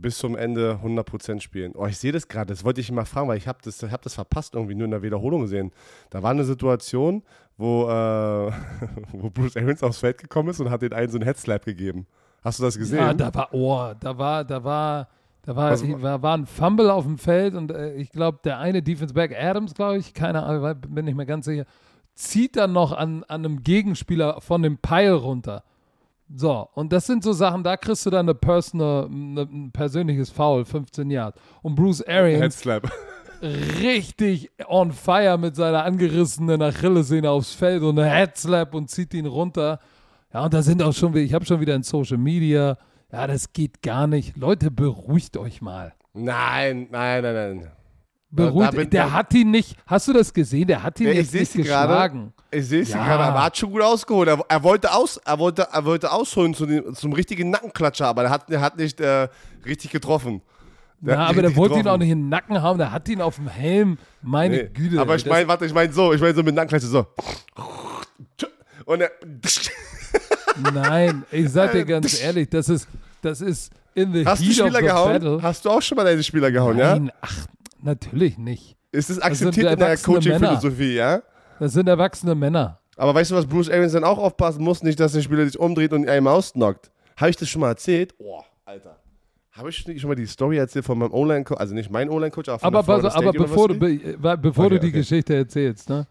bis zum Ende 100% spielen. Oh, ich sehe das gerade, das wollte ich mal fragen, weil ich habe das, ich hab das verpasst, irgendwie nur in der Wiederholung gesehen. Da war eine Situation, wo, äh, (laughs) wo Bruce Arians aufs Feld gekommen ist und hat den einen so einen Headslap gegeben. Hast du das gesehen? Ja, da war, oh, da war, da war, da war, Was- da war ein Fumble auf dem Feld und äh, ich glaube, der eine Defense Back, Adams, glaube ich, keine Ahnung, bin nicht mehr ganz sicher, zieht dann noch an, an einem Gegenspieler von dem Pile runter. So, und das sind so Sachen, da kriegst du dann eine personal, eine, ein persönliches Foul, 15 Yards. Und Bruce Arians Headslap. richtig on fire mit seiner angerissenen Achillessehne aufs Feld und eine Headslap und zieht ihn runter. Ja, und da sind auch schon, wieder- ich habe schon wieder in Social Media, ja, das geht gar nicht. Leute, beruhigt euch mal. Nein, nein, nein, nein. Beruhigt, da bin- der hat ihn nicht, hast du das gesehen? Der hat ihn Ja, jetzt nicht geschlagen. Ich sehe es Ja. gerade, aber er hat schon gut ausgeholt. Er, er, wollte aus, er, wollte, er wollte ausholen zu dem, zum richtigen Nackenklatscher, aber er hat, er hat nicht äh, richtig getroffen. Der Ja, hat aber der wollte ihn getroffen. auch nicht in den Nacken haben, der hat ihn auf dem Helm. Meine Nee. Güte. Aber ich meine, warte, ich meine so, ich meine so mit Nackenklatscher so. Und er, Nein, ich sag dir (laughs) ganz ehrlich, das ist, das ist in the hast du heat of Spieler gehauen? battle. Hast du auch schon mal deine Spieler gehauen, ja? Nein, ach, natürlich nicht. Ist sind akzeptiert in der Coaching-Philosophie, ja? Das sind erwachsene Männer. Aber weißt du, was Bruce Arians dann auch aufpassen muss? Nicht, dass der Spieler sich umdreht und einem ausnockt. Habe ich das schon mal erzählt? Oh, Alter. Habe ich schon mal die Story erzählt von meinem Online-Coach, also nicht mein Online-Coach, aber von Aber, der Florida aber bevor, du, be, be- bevor Okay, du die okay. Geschichte erzählst, ne?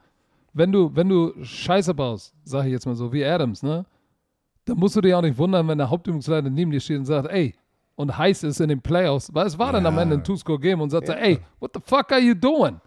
Wenn du, wenn du Scheiße baust, sag ich jetzt mal so, wie Adams, ne? Dann musst du dich auch nicht wundern, wenn der Hauptübungsleiter neben dir steht und sagt, ey, und heiß ist in den Playoffs, weil es war dann am Ja. Ende ein Two-Score-Game und sagt, ey, what the fuck are you doing?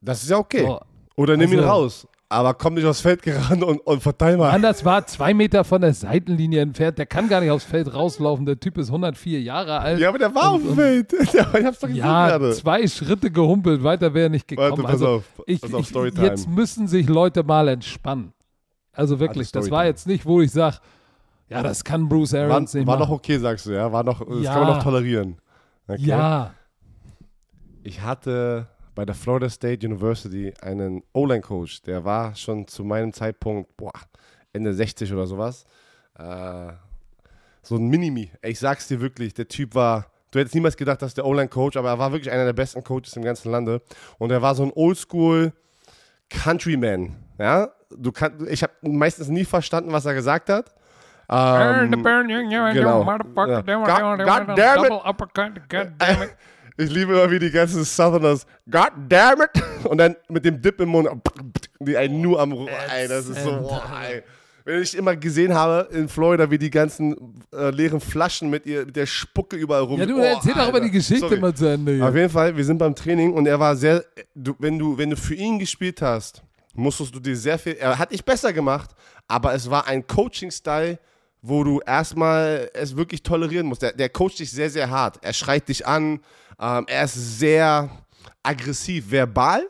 Das ist ja okay. So. Oder nimm ihn Also- raus. Aber komm nicht aufs Feld gerannt und, und verteil mal. Mann, das war zwei Meter von der Seitenlinie entfernt. Der kann gar nicht aufs Feld rauslaufen. Der Typ ist 104 Jahre alt. Ja, aber der war auf dem Feld. (laughs) Ja, ich hab's doch gesehen Ja, gerade. zwei Schritte gehumpelt, weiter wäre er nicht gekommen. Warte, pass also, auf. ich, pass auf, ich, Storytime. jetzt müssen sich Leute mal entspannen. Also wirklich, Also das war jetzt nicht, wo ich sage, ja, das kann Bruce war, Arians nicht war machen. noch okay, sagst du, ja? War noch, das Ja. kann man noch tolerieren. Okay? Ja, Ich hatte bei der Florida State University einen O-Line-Coach, der war schon zu meinem Zeitpunkt, boah, Ende 60 oder sowas. Äh, so ein Minimi. Ich sag's dir wirklich, der Typ war Du hättest niemals gedacht, dass der O-Line-Coach, aber er war wirklich einer der besten Coaches im ganzen Lande. Und er war so ein Oldschool Countryman. Ja, du kann, ich habe meistens nie verstanden, was er gesagt hat. Ähm, genau. Ja. God, God damn it. (laughs) Ich liebe immer wie die ganzen Southerners. God damn it! (laughs) Und dann mit dem Dip im Mund. Die einen nur am. Ey, das ist so. Boah, ey. Wenn ich immer gesehen habe in Florida, wie die ganzen äh, leeren Flaschen mit, ihr, mit der Spucke überall rum. Ja, du oh, erzähl doch aber die Geschichte Sorry. mal zu Ende. hier. Auf jeden Fall, wir sind beim Training und er war sehr, du, wenn, du, wenn du für ihn gespielt hast, musstest du dir sehr viel, er hat dich besser gemacht, aber es war ein Coaching-Style, wo du erstmal es wirklich tolerieren musst. Der, der coacht dich sehr, sehr hart. Er schreit dich an, ähm, er ist sehr aggressiv, verbal,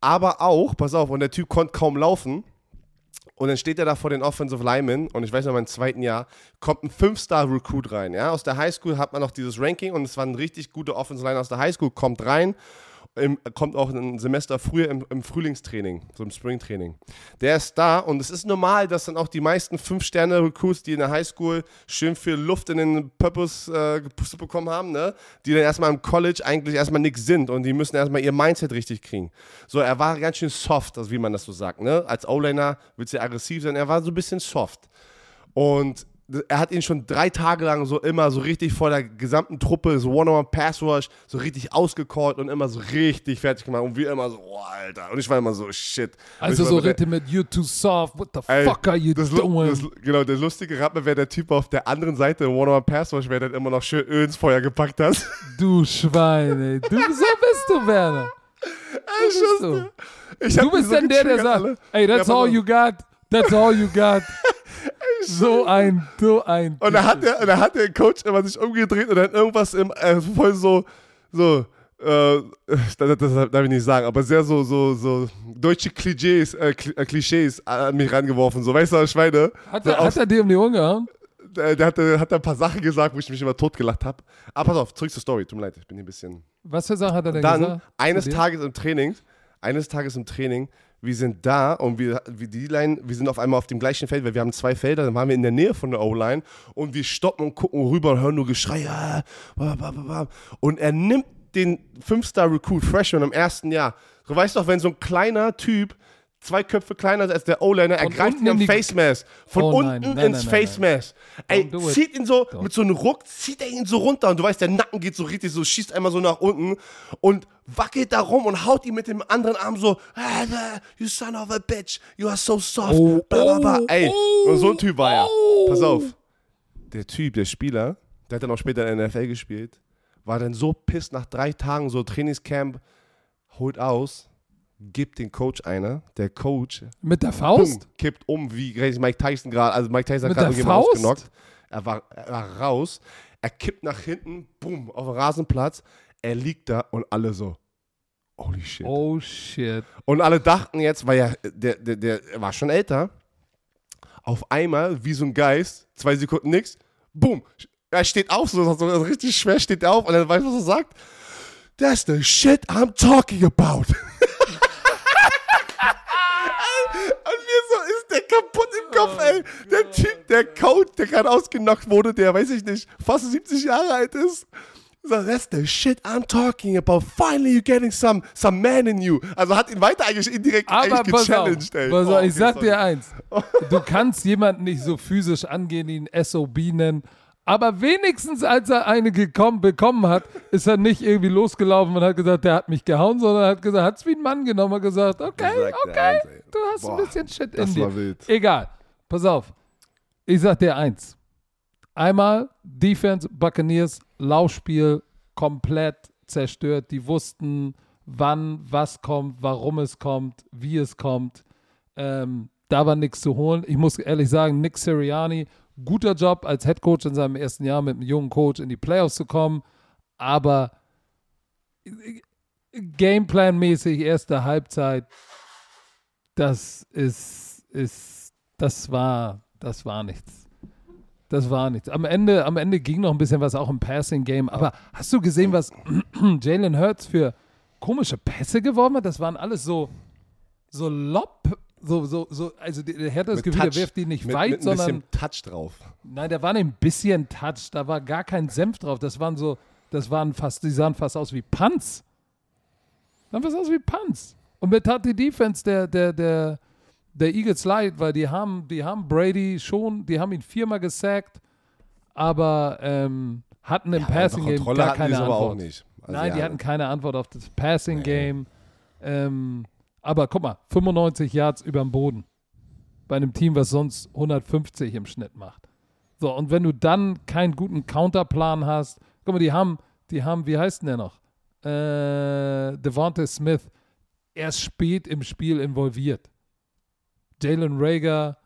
aber auch, pass auf, und der Typ konnte kaum laufen. Und dann steht er da vor den Offensive Linemen und ich weiß noch, im zweiten Jahr kommt ein Fünf-Star-Recruit rein. Ja? Aus der Highschool hat man noch dieses Ranking und es war ein richtig guter Offensive Line aus der Highschool, kommt rein, im, kommt auch ein Semester früher im, im Frühlingstraining, so im Springtraining. Der ist da und es ist normal, dass dann auch die meisten Fünf-Sterne-Recruits, die in der Highschool schön viel Luft in den Purpose äh, gepustet bekommen haben, ne? die dann erstmal im College eigentlich erstmal nichts sind und die müssen erstmal ihr Mindset richtig kriegen. So, er war ganz schön soft, also wie man das so sagt. Ne? Als O-Liner willst du aggressiv sein, er war so ein bisschen soft. Und er hat ihn schon drei Tage lang so immer so richtig vor der gesamten Truppe, so One-on-One-Pass-Rush, so richtig ausgecallt und immer so richtig fertig gemacht. Und wir immer so, oh, Alter. Und ich war immer so, shit. Also so richtig mit You too soft, what the Ey, fuck are you das, doing? das, genau, der lustige Rappe wäre der Typ auf der anderen Seite, im One-on-One-Pass-Rush, wer dann immer noch schön Öl ins Feuer gepackt hat. (laughs) du Schwein, ey. Du, so bist du, Werner. Bist schwör's du. Ich hab Du bist so dann der, der sagt, alle. ey, that's all you got. That's all you got. (laughs) so ein, so ein. Und da hat der, da hat der Coach immer sich umgedreht und dann irgendwas im, äh, voll so, so, äh, (laughs) das, das darf ich nicht sagen, aber sehr so, so, so deutsche Klischees, äh, äh, Klischees an mich rangeworfen, so, weißt du, Schweine? Hat so er, hat er dir um die Ohren gehauen? der, der, hatte, hat da ein paar Sachen gesagt, wo ich mich immer totgelacht habe. Aber pass auf, zurück zur Story, tut mir leid, ich bin hier ein bisschen... Was für Sachen hat er denn Dann, gesagt? eines? Tages im Training, eines Tages im Training, wir sind da und wir, wir, die Line, wir sind auf einmal auf dem gleichen Feld, weil wir haben zwei Felder, dann waren wir in der Nähe von der O-Line und wir stoppen und gucken rüber und hören nur Geschrei. ah. Und er nimmt den 5-Star-Recruit, Freshman im ersten Jahr. Du weißt doch, wenn so ein kleiner Typ, zwei Köpfe kleiner als der O-Liner, er greift ihn in am Face Mask. Von Oh unten nein, ins nein, Face Mask. Ey, zieht ihn so, Don't. mit so einem Ruck, zieht er ihn so runter und du weißt, der Nacken geht so richtig, so schießt einmal so nach unten und wackelt da rum und haut ihn mit dem anderen Arm so, you son of a bitch, you are so soft, Oh, bla bla bla. oh, Ey, oh, und so ein Typ war er. oh. Pass auf. Der Typ, der Spieler, der hat dann auch später in der NFL gespielt, war dann so pisst nach drei Tagen, so Trainingscamp, holt aus, gibt den Coach eine, der Coach Mit der Faust? kippt um, wie Mike Tyson gerade, also Mike Tyson hat gerade irgendjemand ausgenockt. Er war, er war raus, er kippt nach hinten, bumm, auf den Rasenplatz, er liegt da und alle so, holy shit. Oh shit. Und alle dachten jetzt, weil er, der, der, der war schon älter, auf einmal, wie so ein Geist, zwei Sekunden nix, bumm, er steht auf, so, so richtig schwer steht er auf und dann weißt du, was er sagt? That's the shit I'm talking about. (laughs) Und mir so ist der kaputt im Kopf, ey. Der Typ, der Coach, der gerade ausgenockt wurde, der, weiß ich nicht, fast 70 Jahre alt ist. So, that's the shit I'm talking about. Finally you're getting some, some man in you. Also hat ihn weiter eigentlich indirekt Aber eigentlich pass auf, gechallenged, ey. pass auf, Oh, ich okay, sag sorry. dir eins. Du kannst jemanden nicht so physisch angehen, ihn SOB nennen. Aber wenigstens, als er eine gekommen, bekommen hat, ist er nicht irgendwie losgelaufen und hat gesagt, der hat mich gehauen, sondern hat gesagt, hat es wie ein Mann genommen und gesagt, okay, okay, du hast Boah, ein bisschen Shit in das dir. war wild. Egal, pass auf. Ich sag dir eins. Einmal Defense, Buccaneers, Laufspiel komplett zerstört. Die wussten, wann was kommt, warum es kommt, wie es kommt. Ähm, da war nichts zu holen. Ich muss ehrlich sagen, Nick Sirianni, guter Job als Head Coach in seinem ersten Jahr mit einem jungen Coach in die Playoffs zu kommen. Aber Gameplan-mäßig erste Halbzeit, das ist, ist, das war, das war nichts. Das war nichts. Am Ende, am Ende ging noch ein bisschen was auch im Passing-Game. Aber hast du gesehen, was (clears throat) Jalen Hurts für komische Pässe geworfen hat? Das waren alles so, so Lob, so, so, so, also der der hat das Mit Gefühl, der Touch. wirft die nicht mit, weit, mit ein sondern bisschen Touch drauf. Nein, da war ein bisschen Touch, da war gar kein Senf drauf. Das waren so, das waren fast, die sahen fast aus wie Punts. Sahen fast aus wie Punts. Und mit hat die Defense der, der, der, der Eagles leid, weil die haben, die haben Brady schon, die haben ihn viermal gesackt, aber ähm, hatten im Ja, Passing Game Kontrolle gar keine die Antwort. Also, Nein, die ja, hatten keine Antwort auf das Passing Game. Ähm, aber guck mal, 95 Yards überm Boden. Bei einem Team, was sonst 150 im Schnitt macht. So, und wenn du dann keinen guten Counterplan hast, guck mal, die haben, die haben, wie heißt denn der noch? Äh, Devontae Smith, erst spät im Spiel involviert. Jalen Rager,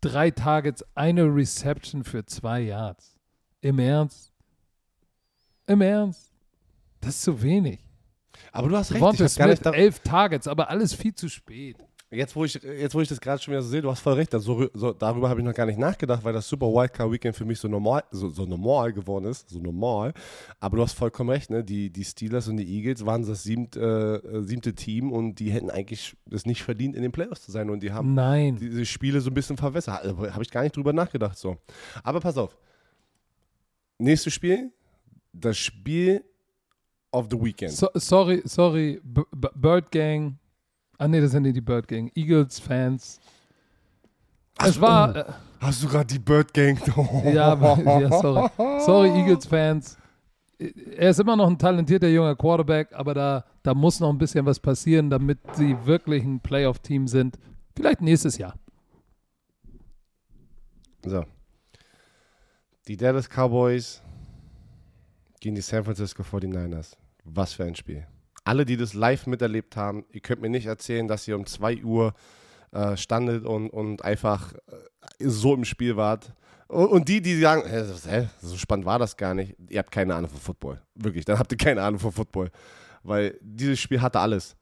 drei Targets, eine Reception für zwei Yards. Im Ernst? Im Ernst? Das ist zu wenig. Aber du hast recht, Devonta Smith, elf Targets, aber alles viel zu spät. Jetzt, wo ich, jetzt, wo ich das gerade schon wieder so sehe, du hast voll recht, also, so, darüber habe ich noch gar nicht nachgedacht, weil das Super Wildcard Weekend für mich so normal, so, so normal geworden ist, so normal. Aber du hast vollkommen recht, ne? die, die Steelers und die Eagles waren das siebte, äh, siebte Team und die hätten eigentlich es nicht verdient, in den Playoffs zu sein und die haben Nein. diese Spiele so ein bisschen verwässert. Also, habe ich gar nicht drüber nachgedacht. So. Aber pass auf. Nächstes Spiel, das Spiel of the Weekend. So, sorry, sorry, B Bird Gang. Ah, nee, das sind nicht die Bird Gang. Eagles-Fans. Es war, äh, Hast du gerade die Bird Gang? (laughs) ja, ja, sorry. Sorry, Eagles-Fans. Er ist immer noch ein talentierter junger Quarterback, aber da, da muss noch ein bisschen was passieren, damit sie wirklich ein Playoff-Team sind. Vielleicht nächstes Jahr. So. Die Dallas Cowboys gegen die San Francisco 49ers. Was für ein Spiel. Alle, die das live miterlebt haben, ihr könnt mir nicht erzählen, dass ihr um 2 Uhr äh, standet und, und einfach äh, so im Spiel wart. Und, und die, die sagen, hä, so spannend war das gar nicht, ihr habt keine Ahnung von Football. Wirklich, dann habt ihr keine Ahnung von Football. Weil dieses Spiel hatte alles.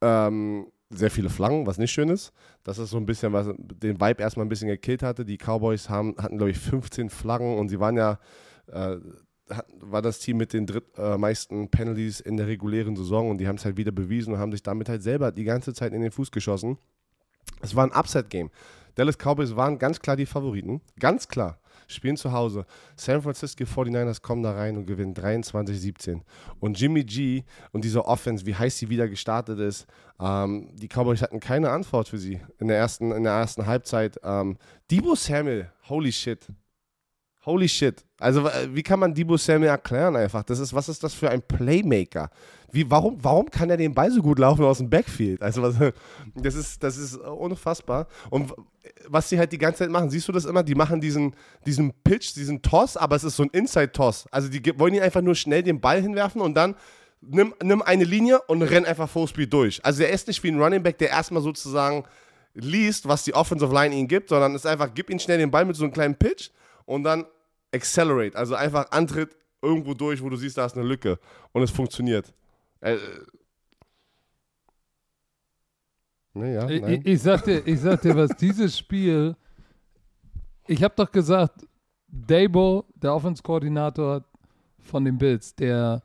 Ähm, sehr viele Flaggen, was nicht schön ist. Das ist so ein bisschen, was den Vibe erstmal ein bisschen gekillt hatte. Die Cowboys haben, hatten, glaube ich, 15 Flaggen und sie waren ja, äh, war das Team mit den drittmeisten äh, Penalties in der regulären Saison und die haben es halt wieder bewiesen und haben sich damit halt selber die ganze Zeit in den Fuß geschossen. Es war ein Upset-Game. Dallas Cowboys waren ganz klar die Favoriten. Ganz klar. Spielen zu Hause. San Francisco 49ers kommen da rein und gewinnen 23-17. Und Jimmy G und diese Offense, wie heiß sie wieder gestartet ist, ähm, die Cowboys hatten keine Antwort für sie in der ersten, in der ersten Halbzeit. Ähm, Debo Samuel, holy shit. Holy shit. Also, äh, wie kann man Debo Samuel erklären einfach? Das ist, was ist das für ein Playmaker? Wie, warum, warum kann er den Ball so gut laufen aus dem Backfield? Also, was, (laughs) das ist, das ist unfassbar. Und was sie halt die ganze Zeit machen, siehst du das immer? Die machen diesen, diesen Pitch, diesen Toss, aber es ist so ein Inside-Toss. Also, die wollen ihn einfach nur schnell den Ball hinwerfen und dann nimm, nimm eine Linie und renn einfach Fullspeed durch. Also, er ist nicht wie ein Running Back, der erstmal sozusagen liest, was die Offensive Line ihm gibt, sondern es ist einfach, gib ihm schnell den Ball mit so einem kleinen Pitch und dann accelerate, also einfach Antritt irgendwo durch, wo du siehst, da ist eine Lücke und es funktioniert. Äh, ne, ja, Ich, nein. ich, sag dir, ich sag dir was, dieses Spiel, ich habe doch gesagt, Dabo, der Offense-Koordinator von den Bills, der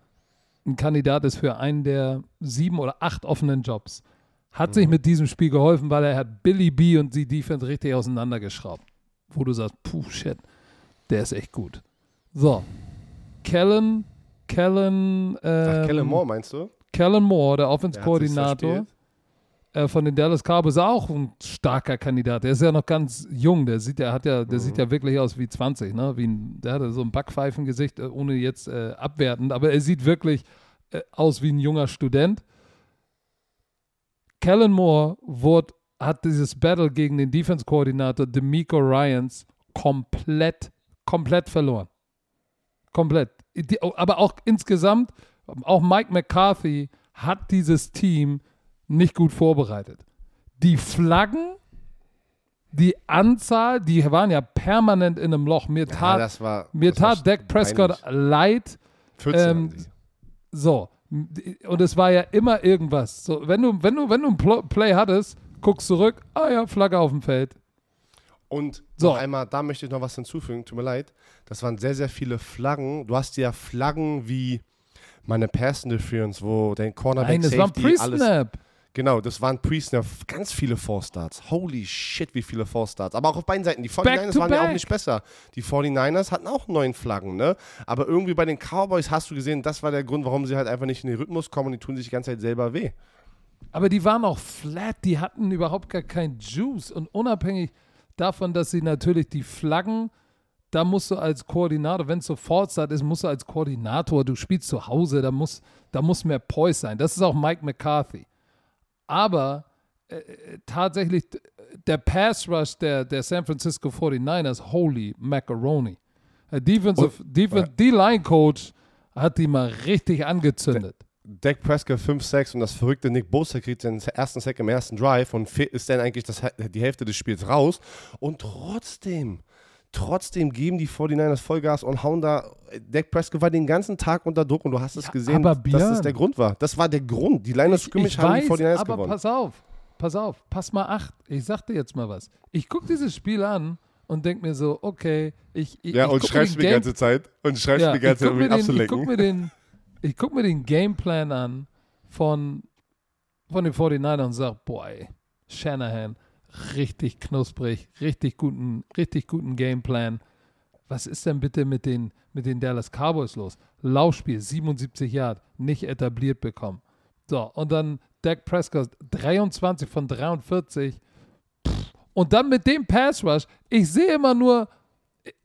ein Kandidat ist für einen der sieben oder acht offenen Jobs, hat sich mit diesem Spiel geholfen, weil er hat Billy B und die Defense richtig auseinandergeschraubt. Wo du sagst, puh, shit, der ist echt gut. So, Kellen, Kellen, ähm, Ach, Kellen Moore meinst du? Kellen Moore, der Der hat verspielt. äh, von den Dallas Cowboys ist auch ein starker Kandidat. Der ist ja noch ganz jung. Der sieht ja, hat ja, der sieht ja wirklich aus wie 20, ne? Wie ein, der hatte so ein Backpfeifengesicht, äh, ohne jetzt äh, abwertend, aber er sieht wirklich äh, aus wie ein junger Student. Kellen Moore wurde, hat dieses Battle gegen den Defense-Koordinator D'Amico Ryans komplett, komplett verloren. Komplett. Aber auch insgesamt, auch Mike McCarthy hat dieses Team nicht gut vorbereitet. Die Flaggen, die Anzahl, die waren ja permanent in einem Loch. Mir Ja, tat, das war. mir tat Dak Prescott leid. 14 ähm. So. Und es war ja immer irgendwas. So, wenn du, wenn du, wenn du ein Pl- Play hattest, guckst zurück, ah ja, Flagge auf dem Feld. Und So. noch einmal, da möchte ich noch was hinzufügen, tut mir leid. Das waren sehr, sehr viele Flaggen. Du hast ja Flaggen wie meine Pass Interference, wo dein Cornerback Nein, es war ein Safety alles Pre-Snap. Genau, das waren Pre-Snap ganz viele Four-Starts. Holy shit, wie viele Four-Starts. Aber auch auf beiden Seiten. Die 49ers waren back. ja auch nicht besser. Die 49ers hatten auch neun Flaggen, ne? Aber irgendwie bei den Cowboys hast du gesehen, das war der Grund, warum sie halt einfach nicht in den Rhythmus kommen und die tun sich die ganze Zeit selber weh. Aber die waren auch flat, die hatten überhaupt gar keinen Juice. Und unabhängig davon, dass sie natürlich die Flaggen, da musst du als Koordinator, wenn es so Fortstart ist, musst du als Koordinator, du spielst zu Hause, da muss, da muss mehr Poise sein. Das ist auch Mike McCarthy. Aber äh, äh, tatsächlich der Pass Rush der, der San Francisco 49ers, holy macaroni. Der Defensive, Defensive, D-Line-Coach hat die mal richtig angezündet. Dak Prescott 5-6 und das verrückte Nick Bosa kriegt den ersten Sack im ersten Drive und ist dann eigentlich das, die Hälfte des Spiels raus. Und trotzdem, trotzdem geben die 49ers Vollgas und hauen da. Dak Prescott war den ganzen Tag unter Druck und du hast es ja, gesehen, dass das der Grund war. Das war der Grund. Die Liners Scrimmage haben die 49ers aber gewonnen. pass auf, pass auf, pass mal acht. Ich sag dir jetzt mal was. Ich gucke dieses Spiel an und denke mir so, okay, ich. ich ja, ich und schreibst mir die ganze Zeit. Und schreibst ja, mir die ganze Zeit, um ihn abzulenken. Ich gucke mir den ich gucke mir den Gameplan an von, von den 49ers und sage, boah, ey, Shanahan, richtig knusprig, richtig guten, richtig guten Gameplan. Was ist denn bitte mit den, mit den Dallas Cowboys los? Laufspiel, 77 Yard, nicht etabliert bekommen. So, und dann Dak Prescott, 23 von 43. Und dann mit dem Pass Rush, ich sehe immer nur,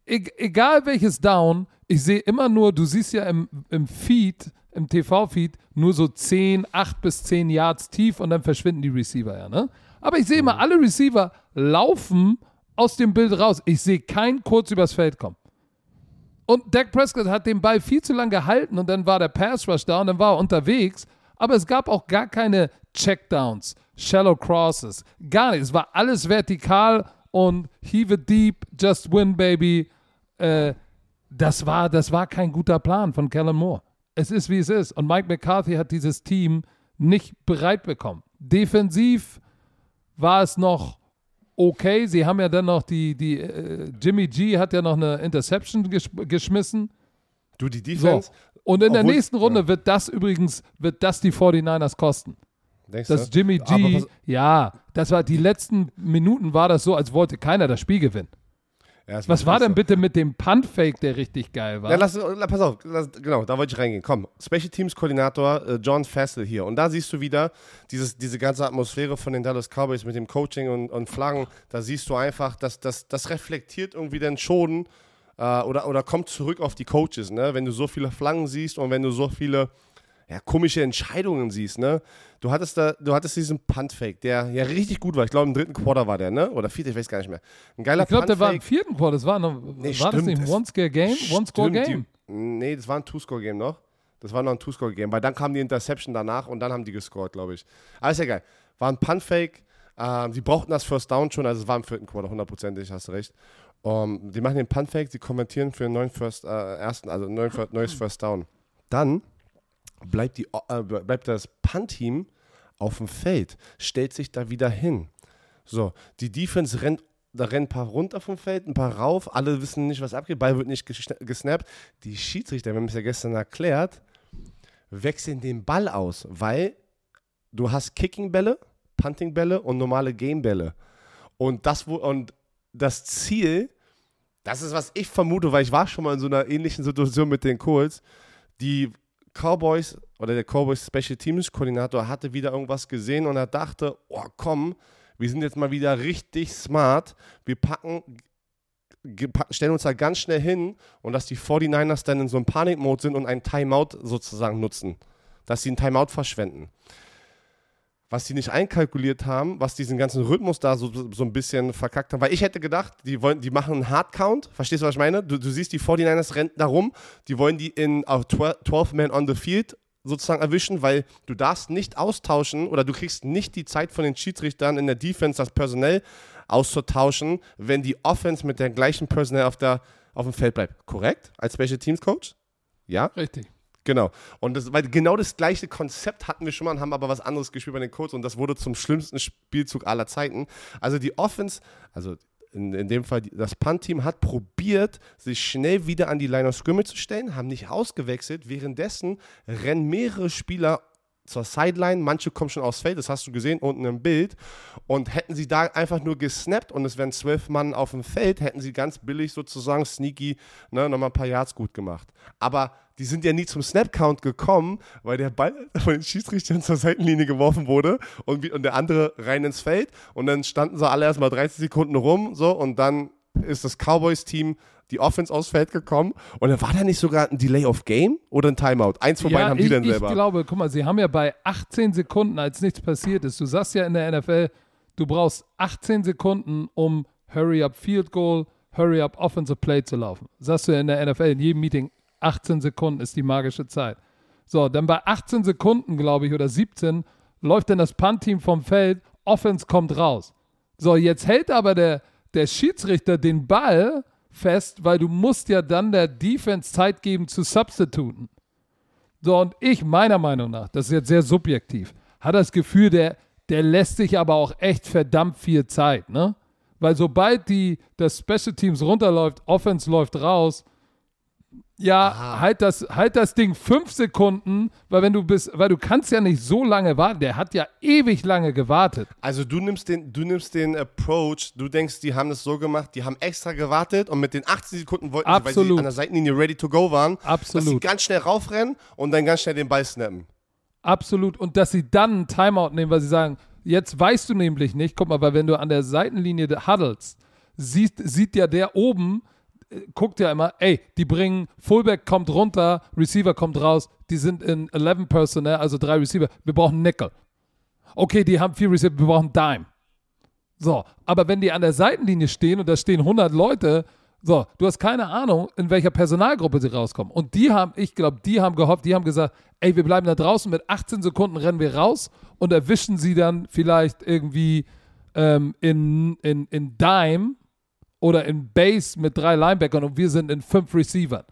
e egal welches Down, ich sehe immer nur, du siehst ja im, im Feed, im TV-Feed, nur so 10, 8 bis 10 Yards tief und dann verschwinden die Receiver ja, ne? Aber ich sehe immer, mhm. alle Receiver laufen aus dem Bild raus. Ich sehe keinen kurz übers Feld kommen. Und Dak Prescott hat den Ball viel zu lange gehalten und dann war der Pass Rush da und dann war er unterwegs. Aber es gab auch gar keine Checkdowns, Shallow Crosses, gar nicht. Es war alles vertikal und heave it deep, just win, baby. Äh, das war, das war kein guter Plan von Kellen Moore. Es ist, wie es ist. Und Mike McCarthy hat dieses Team nicht bereit bekommen. Defensiv war es noch okay. Sie haben ja dann noch die, die äh, Jimmy G hat ja noch eine Interception gesch geschmissen. Du, die Defense. So. Und in der nächsten Runde ja. wird das übrigens, wird das die 49ers kosten. Denkst dass du? Jimmy G, ja, das war die letzten Minuten war das so, als wollte keiner das Spiel gewinnen. Ja, Was war denn bitte mit dem Punt-Fake, der richtig geil war? Ja, lass, pass auf, lass, genau, da wollte ich reingehen. Komm, Special Teams Koordinator äh, John Fassel hier. Und da siehst du wieder dieses, diese ganze Atmosphäre von den Dallas Cowboys mit dem Coaching und, und Flaggen. Da siehst du einfach, dass das, das reflektiert irgendwie den Schoden äh, oder, oder kommt zurück auf die Coaches. Ne? Wenn du so viele Flaggen siehst und wenn du so viele ja, komische Entscheidungen siehst, ne? Du hattest da, du hattest diesen Punt-Fake, der ja richtig gut war. Ich glaube, im dritten Quarter war der, ne? Oder vierten, ich weiß gar nicht mehr. Ein geiler Ich glaube, der war im vierten Quarter. Das war, noch, nee, war stimmt, das nicht ein One-Score-Game? One-Score-Game? Nee, das war ein Two-Score-Game noch. Das war noch ein Two-Score-Game, weil dann kam die Interception danach und dann haben die gescored, glaube ich. Alles ja geil. War ein Punt-Fake. Ähm, die brauchten das First Down schon, also es war im vierten Quarter, hundertprozentig, hast du recht. Um, die machen den Punt-Fake, die kommentieren für einen neuen First, äh, ersten, also ein neues First Down. Dann bleibt, die, äh, bleibt das Punt-Team auf dem Feld, stellt sich da wieder hin. So, die Defense rennt, da rennen ein paar runter vom Feld, ein paar rauf, alle wissen nicht, was abgeht, Ball wird nicht gesnappt. Die Schiedsrichter, wir haben es ja gestern erklärt, wechseln den Ball aus, weil du hast Kicking-Bälle, Punting-Bälle und normale Game-Bälle. Und das, und das Ziel, das ist, was ich vermute, weil ich war schon mal in so einer ähnlichen Situation mit den Colts, die Cowboys oder der Cowboys Special Teams Koordinator hatte wieder irgendwas gesehen und er dachte, oh komm, wir sind jetzt mal wieder richtig smart. Wir packen, stellen uns da ganz schnell hin und dass die 49ers dann in so einem Panikmode sind und einen Timeout sozusagen nutzen. Dass sie einen Timeout verschwenden was sie nicht einkalkuliert haben, was diesen ganzen Rhythmus da so, so ein bisschen verkackt haben. Weil ich hätte gedacht, die, wollen, die machen einen Hardcount. Verstehst du, was ich meine? Du, du siehst, die 49ers rennen da rum. Die wollen die in auf 12 Man on the Field sozusagen erwischen, weil du darfst nicht austauschen oder du kriegst nicht die Zeit von den Schiedsrichtern in der Defense das Personell auszutauschen, wenn die Offense mit der gleichen Personell auf, der, auf dem Feld bleibt. Korrekt? Als Special Teams Coach? Ja? Richtig. Genau. Und das, weil genau das gleiche Konzept hatten wir schon mal und haben aber was anderes gespielt bei den Colts und das wurde zum schlimmsten Spielzug aller Zeiten. Also die Offense, also in, in dem Fall das Punt-Team hat probiert, sich schnell wieder an die Line of Scrimmage zu stellen, haben nicht ausgewechselt. Währenddessen rennen mehrere Spieler zur Sideline, manche kommen schon aufs Feld, das hast du gesehen unten im Bild. Und hätten sie da einfach nur gesnappt und es wären zwölf Mann auf dem Feld, hätten sie ganz billig sozusagen sneaky ne, nochmal ein paar Yards gut gemacht. Aber die sind ja nie zum Snap-Count gekommen, weil der Ball (laughs) von den Schiedsrichtern zur Seitenlinie geworfen wurde und, und der andere rein ins Feld. Und dann standen sie alle erstmal 30 Sekunden rum so und dann ist das Cowboys-Team die Offense aufs Feld gekommen und dann war da nicht sogar ein Delay of Game oder ein Timeout? Eins von ja, beiden haben ich, die dann selber. Ich glaube, guck mal, sie haben ja bei 18 Sekunden, als nichts passiert ist, du sagst ja in der NFL, du brauchst 18 Sekunden, um Hurry Up Field Goal, Hurry Up Offensive Play zu laufen. Sagst du ja in der NFL in jedem Meeting, 18 Sekunden ist die magische Zeit. So, dann bei 18 Sekunden, glaube ich, oder 17, läuft dann das Punt-Team vom Feld, Offense kommt raus. So, jetzt hält aber der, der Schiedsrichter den Ball fest, weil du musst ja dann der Defense Zeit geben zu substituten. So, und ich, meiner Meinung nach, das ist jetzt sehr subjektiv, hat das Gefühl, der, der lässt sich aber auch echt verdammt viel Zeit, ne? Weil sobald die, das Special Teams runterläuft, Offense läuft raus, ja, halt das, halt das Ding fünf Sekunden, weil wenn du bist, weil du kannst ja nicht so lange warten. Der hat ja ewig lange gewartet. Also du nimmst den, du nimmst den Approach, du denkst, die haben das so gemacht, die haben extra gewartet und mit den 18 Sekunden wollten sie, weil sie an der Seitenlinie ready to go waren, Absolut. dass sie ganz schnell raufrennen und dann ganz schnell den Ball snappen. Absolut. Und dass sie dann einen Timeout nehmen, weil sie sagen, jetzt weißt du nämlich nicht, guck mal, weil wenn du an der Seitenlinie huddles, sieht, sieht ja der oben, guckt ja immer, ey, die bringen, Fullback kommt runter, Receiver kommt raus, die sind in 11 Personnel, also drei Receiver, wir brauchen Nickel. Okay, die haben vier Receiver, wir brauchen Dime. So, aber wenn die an der Seitenlinie stehen und da stehen 100 Leute, so, du hast keine Ahnung, in welcher Personalgruppe sie rauskommen. Und die haben, ich glaube, die haben gehofft, die haben gesagt, ey, wir bleiben da draußen, mit 18 Sekunden rennen wir raus und erwischen sie dann vielleicht irgendwie ähm, in, in, in Dime oder in Base mit drei Linebackern und wir sind in fünf Receivern.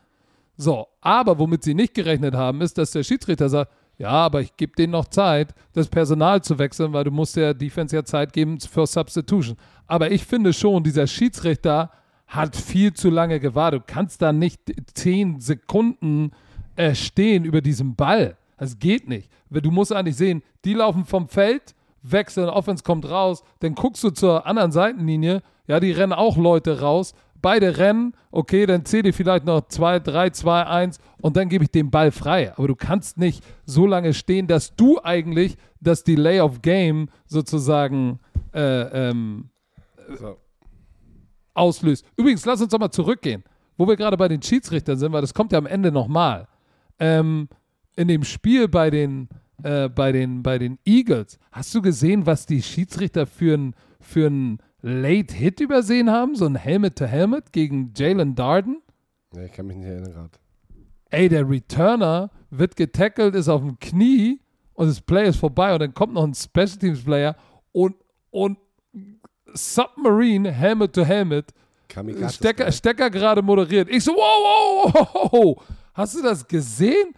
So, aber womit sie nicht gerechnet haben, ist, dass der Schiedsrichter sagt, ja, aber ich gebe denen noch Zeit, das Personal zu wechseln, weil du musst der Defense ja Zeit geben für Substitution. Aber ich finde schon, dieser Schiedsrichter hat viel zu lange gewartet. Du kannst da nicht zehn Sekunden äh, stehen über diesem Ball. Das geht nicht. Du musst eigentlich sehen, die laufen vom Feld, wechseln, Offense kommt raus, dann guckst du zur anderen Seitenlinie, ja, die rennen auch Leute raus. Beide rennen, okay, dann zähle ich vielleicht noch 2, 3, 2, 1 und dann gebe ich den Ball frei. Aber du kannst nicht so lange stehen, dass du eigentlich das Delay of Game sozusagen äh, ähm, so. auslöst. Übrigens, lass uns doch mal zurückgehen, wo wir gerade bei den Schiedsrichtern sind, weil das kommt ja am Ende nochmal. Ähm, in dem Spiel bei den, äh, bei, den, bei den Eagles, hast du gesehen, was die Schiedsrichter für ein für ein Late Hit übersehen haben, so ein Helmet-to-Helmet gegen Jalen Darden. Ja, ich kann mich nicht erinnern gerade. Ey, der Returner wird getackelt, ist auf dem Knie und das Play ist vorbei und dann kommt noch ein Special Teams Player und, und Submarine, Helmet to Helmet, Stecker, Stecker gerade moderiert. Ich so, wow, wow, wow, wow, hast du das gesehen?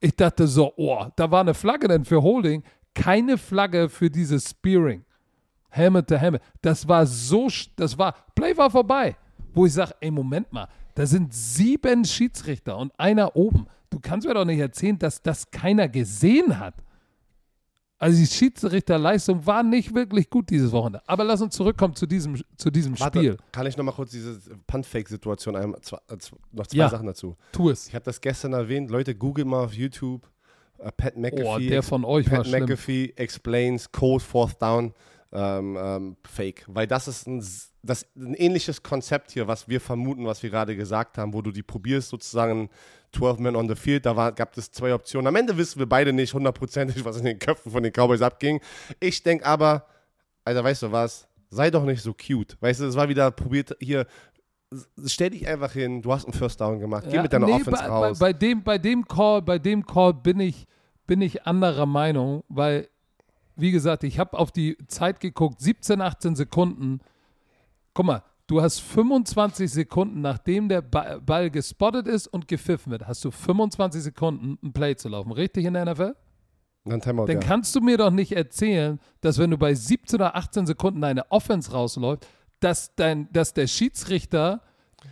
Ich dachte so, oh, da war eine Flagge denn für Holding, keine Flagge für dieses Spearing. Helmet to Helmet. Das war so, das war, Play war vorbei. Wo ich sage, ey, Moment mal, da sind sieben Schiedsrichter und einer oben. Du kannst mir doch nicht erzählen, dass das keiner gesehen hat. Also die Schiedsrichterleistung war nicht wirklich gut dieses Wochenende. Aber lass uns zurückkommen zu diesem, zu diesem Warte, Spiel. Kann ich noch mal kurz diese Punt-Fake-Situation, äh, noch zwei ja, Sachen dazu. Tu es. Ich habe das gestern erwähnt. Leute, google mal auf YouTube. Uh, Pat McAfee. Oh, der von euch Pat war schlimm. McAfee explains Code Fourth Down ähm, ähm, Fake. Weil das ist ein, das, ein ähnliches Konzept hier, was wir vermuten, was wir gerade gesagt haben, wo du die probierst, sozusagen 12 Men on the Field, da war, gab es zwei Optionen. Am Ende wissen wir beide nicht hundertprozentig, was in den Köpfen von den Cowboys abging. Ich denke aber, Alter, weißt du was? Sei doch nicht so cute. Weißt du, es war wieder probiert hier. Stell dich einfach hin, du hast einen First Down gemacht, geh Ja, mit deiner nee, Offense bei, raus. Bei, bei, dem, bei dem Call, bei dem Call bin ich, bin ich anderer Meinung, weil, wie gesagt, ich habe auf die Zeit geguckt, 17, 18 Sekunden. Guck mal, du hast 25 Sekunden, nachdem der Ba- Ball gespottet ist und gepfiffen wird, hast du 25 Sekunden, ein Play zu laufen. Richtig in der NFL? Dann Timeout, Dann kannst du mir doch nicht erzählen, dass wenn du bei 17 oder 18 Sekunden eine Offense rausläuft, dass, dein, dass der Schiedsrichter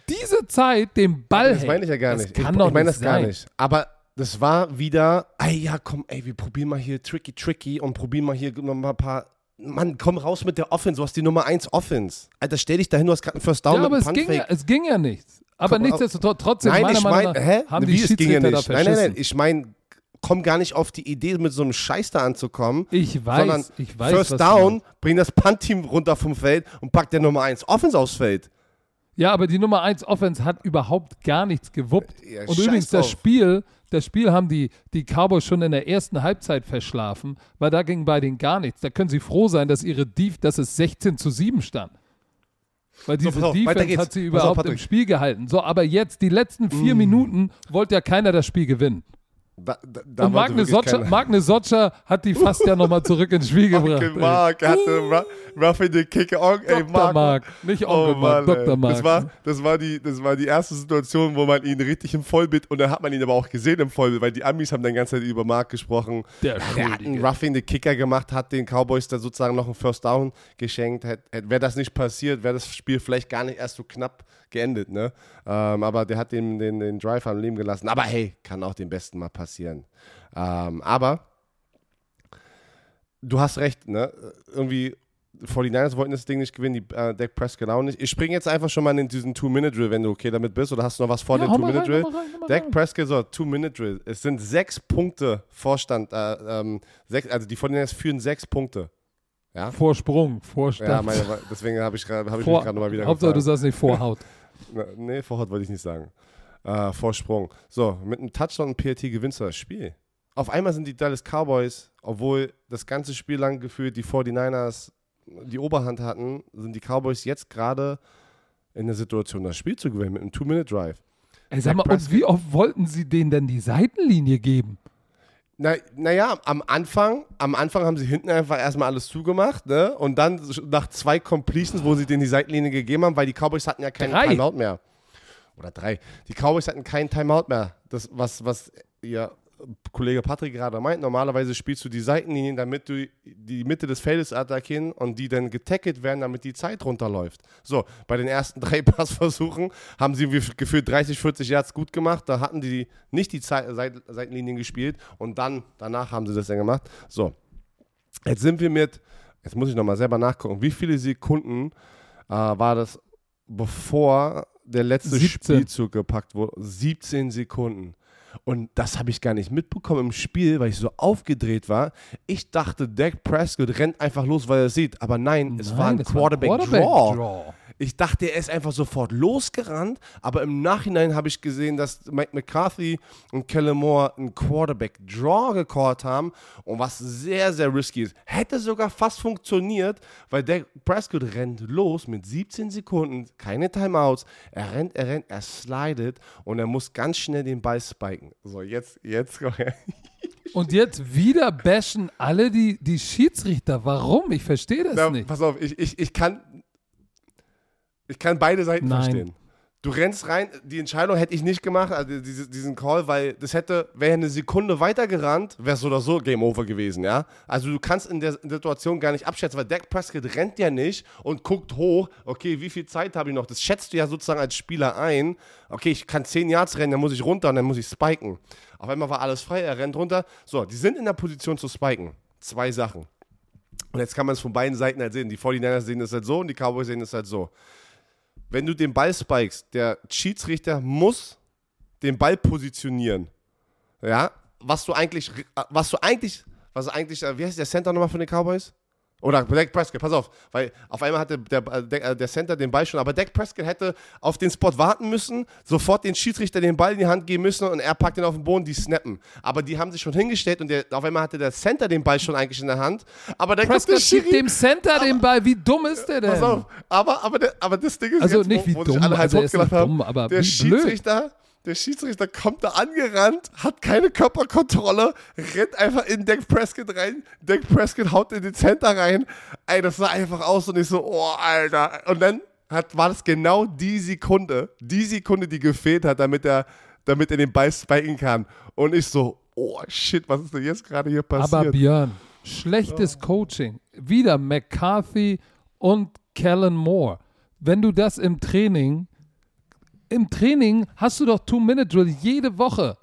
diese Zeit den Ball Das meine ich ja gar Das nicht. Kann ich doch ich meine das gar sein. nicht. Aber das war wieder, ey, ja, komm, ey, wir probieren mal hier tricky, tricky und probieren mal hier noch mal ein paar. Mann, komm raus mit der Offense, du hast die Nummer 1 Offense. Alter, stell dich dahin, du hast gerade einen First Down Ja, aber es ging, ja, es ging ja nichts. Aber Komm, nichtsdestotrotz, trotzdem, Nein, meiner ich Meinung meine, nach, hä? haben Wie, die es ging ja Schiedsrichter da nicht. Nein, nein, nein, ich meine, komm gar nicht auf die Idee, mit so einem Scheiß da anzukommen. Ich weiß, sondern ich weiß, First Down, bring das Punt-Team runter vom Feld und pack der Nummer 1 Offense aufs Feld. Ja, aber die Nummer 1 Offense hat überhaupt gar nichts gewuppt. Ja, Und übrigens, das drauf. Spiel, das Spiel haben die, die Cowboys schon in der ersten Halbzeit verschlafen, weil da ging bei denen gar nichts. Da können sie froh sein, dass ihre Def dass es 16 zu 7 stand. Weil diese pass auf, Defense hat sie Pass auf, überhaupt im. Mm. Spiel gehalten. So, aber jetzt, die letzten vier Minuten, wollte ja keiner das Spiel gewinnen. Da, da, Und Magne Socha, Magne Socha hat die fast ja nochmal zurück ins Spiel (laughs) gebracht. Onkel Mark hatte Ru- Ruffy the Kicker. On, ey, Dr. Mark, Mark, nicht Oh Onkel Mark, Mann, ey. Dr. Mark. Das war, das, war die, das war die erste Situation, wo man ihn richtig im Vollbild, und dann hat man ihn aber auch gesehen im Vollbild, weil die Amis haben dann die ganze Zeit über Mark gesprochen. Der Der hat einen. Roughing the Kicker gemacht, hat den Cowboys da sozusagen noch einen First Down geschenkt. Wäre das nicht passiert, wäre das Spiel vielleicht gar nicht erst so knapp geendet, ne? Ähm, aber der hat den, den, den Drive am Leben gelassen. Aber hey, kann auch dem Besten mal passieren. Ähm, aber du hast recht, ne? Irgendwie 49ers wollten das Ding nicht gewinnen, die äh, Dak Prescott auch nicht. Ich springe jetzt einfach schon mal in diesen Two-Minute-Drill, wenn du okay damit bist, oder hast du noch was vor Ja, dem Two-Minute-Drill? Dak. Prescott, so, Two-Minute-Drill. Es sind sechs Punkte Vorstand, äh, ähm, sechs, also die 49ers führen sechs Punkte. Ja, Vorsprung, Vorstand. ja meine, deswegen habe ich, grad- hab ich Vor, mich gerade nochmal wieder Hauptsache, du gefragt. sagst nicht Vorhaut. (laughs) Na, Nee, Vorhaut wollte ich nicht sagen. Äh, Vorsprung. So, mit einem Touchdown und PAT gewinnst du das Spiel. Auf einmal sind die Dallas Cowboys, obwohl das ganze Spiel lang gefühlt die 49ers die Oberhand hatten, sind die Cowboys jetzt gerade in der Situation, das Spiel zu gewinnen mit einem Two-Minute-Drive. Ey, sag mal, und wie oft wollten sie denen denn die Seitenlinie geben? Na, naja, am Anfang, am Anfang haben sie hinten einfach erstmal alles zugemacht, ne? Und dann nach zwei Completions, wo sie denen die Seitenlinie gegeben haben, weil die Cowboys hatten ja keinen Drei. Timeout mehr. Oder drei. Die Cowboys hatten keinen Timeout mehr. Das, was, was ihr Kollege Patrick gerade meint, normalerweise spielst du die Seitenlinien, damit du die Mitte des Feldes attackieren und die dann getackelt werden, damit die Zeit runterläuft. So, bei den ersten (laughs) drei Passversuchen haben sie wie gefühlt 30, 40 Yards gut gemacht. Da hatten die nicht die Zei- Seit Seitenlinien gespielt und dann, danach haben sie das dann gemacht. So, jetzt sind wir mit, jetzt muss ich nochmal selber nachgucken, wie viele Sekunden äh, war das, bevor der letzte 17. Spielzug gepackt wurde? 17 Sekunden. Und das habe ich gar nicht mitbekommen im Spiel, weil ich so aufgedreht war. Ich dachte, Dak Prescott rennt einfach los, weil er es sieht. Aber nein, es war ein Quarterback-Draw. Draw. Ich dachte, er ist einfach sofort losgerannt, aber im Nachhinein habe ich gesehen, dass Mike McCarthy und Kellen Moore einen Quarterback-Draw gecallt haben und was sehr, sehr risky ist. Hätte sogar fast funktioniert, weil der Prescott rennt los mit 17 Sekunden, keine Timeouts. Er rennt, er rennt, er slidet und er muss ganz schnell den Ball spiken. So, jetzt, jetzt. (laughs) Und jetzt wieder bashen alle die, die Schiedsrichter. Warum? Ich verstehe das Na, nicht. pass auf, ich, ich, ich kann. Ich kann beide Seiten Nein. verstehen. Du rennst rein, die Entscheidung hätte ich nicht gemacht, also diese, diesen Call, weil das hätte, wäre eine Sekunde weiter gerannt, wäre es so oder so Game Over gewesen, ja. Also du kannst in der Situation gar nicht abschätzen, weil Dak Prescott rennt ja nicht und guckt hoch, okay, wie viel Zeit habe ich noch? Das schätzt du ja sozusagen als Spieler ein. Okay, ich kann 10 Yards rennen, dann muss ich runter und dann muss ich spiken. Auf einmal war alles frei, er rennt runter. So, die sind in der Position zu spiken. Zwei Sachen. Und jetzt kann man es von beiden Seiten halt sehen. Die 49ers sehen das halt so und die Cowboys sehen das halt so. Wenn du den Ball spikest, der Schiedsrichter muss den Ball positionieren. Ja, was du eigentlich, was du eigentlich, was eigentlich, äh, wie heißt der Center nochmal von den Cowboys? Oder Dak Prescott, pass auf, weil auf einmal hatte der, der, der Center den Ball schon, aber Dak Prescott hätte auf den Spot warten müssen, sofort den Schiedsrichter den Ball in die Hand geben müssen und er packt ihn auf den Boden, die snappen. Aber die haben sich schon hingestellt und der, auf einmal hatte der Center den Ball schon eigentlich in der Hand. Aber der Prescott schiebt Schiri, dem Center den Ball. Wie dumm ist der denn? Pass auf, aber, aber, aber das Ding ist Also jetzt, nicht wie wo, dumm, alle also halt er ist dumm, aber der wie blöd. Der Schiedsrichter kommt da angerannt, hat keine Körperkontrolle, rennt einfach in Dak Prescott rein. Dak Prescott haut in den Center rein. Ey, das sah einfach aus und ich so, oh, Alter. Und dann hat, war das genau die Sekunde, die Sekunde, die gefehlt hat, damit er, damit er den Ball spiken kann. Und ich so, oh, shit, was ist denn jetzt gerade hier passiert? Aber Björn, schlechtes Coaching. Wieder McCarthy und Kellen Moore. Wenn du das im Training, im Training hast du doch Two-Minute-Drill jede Woche.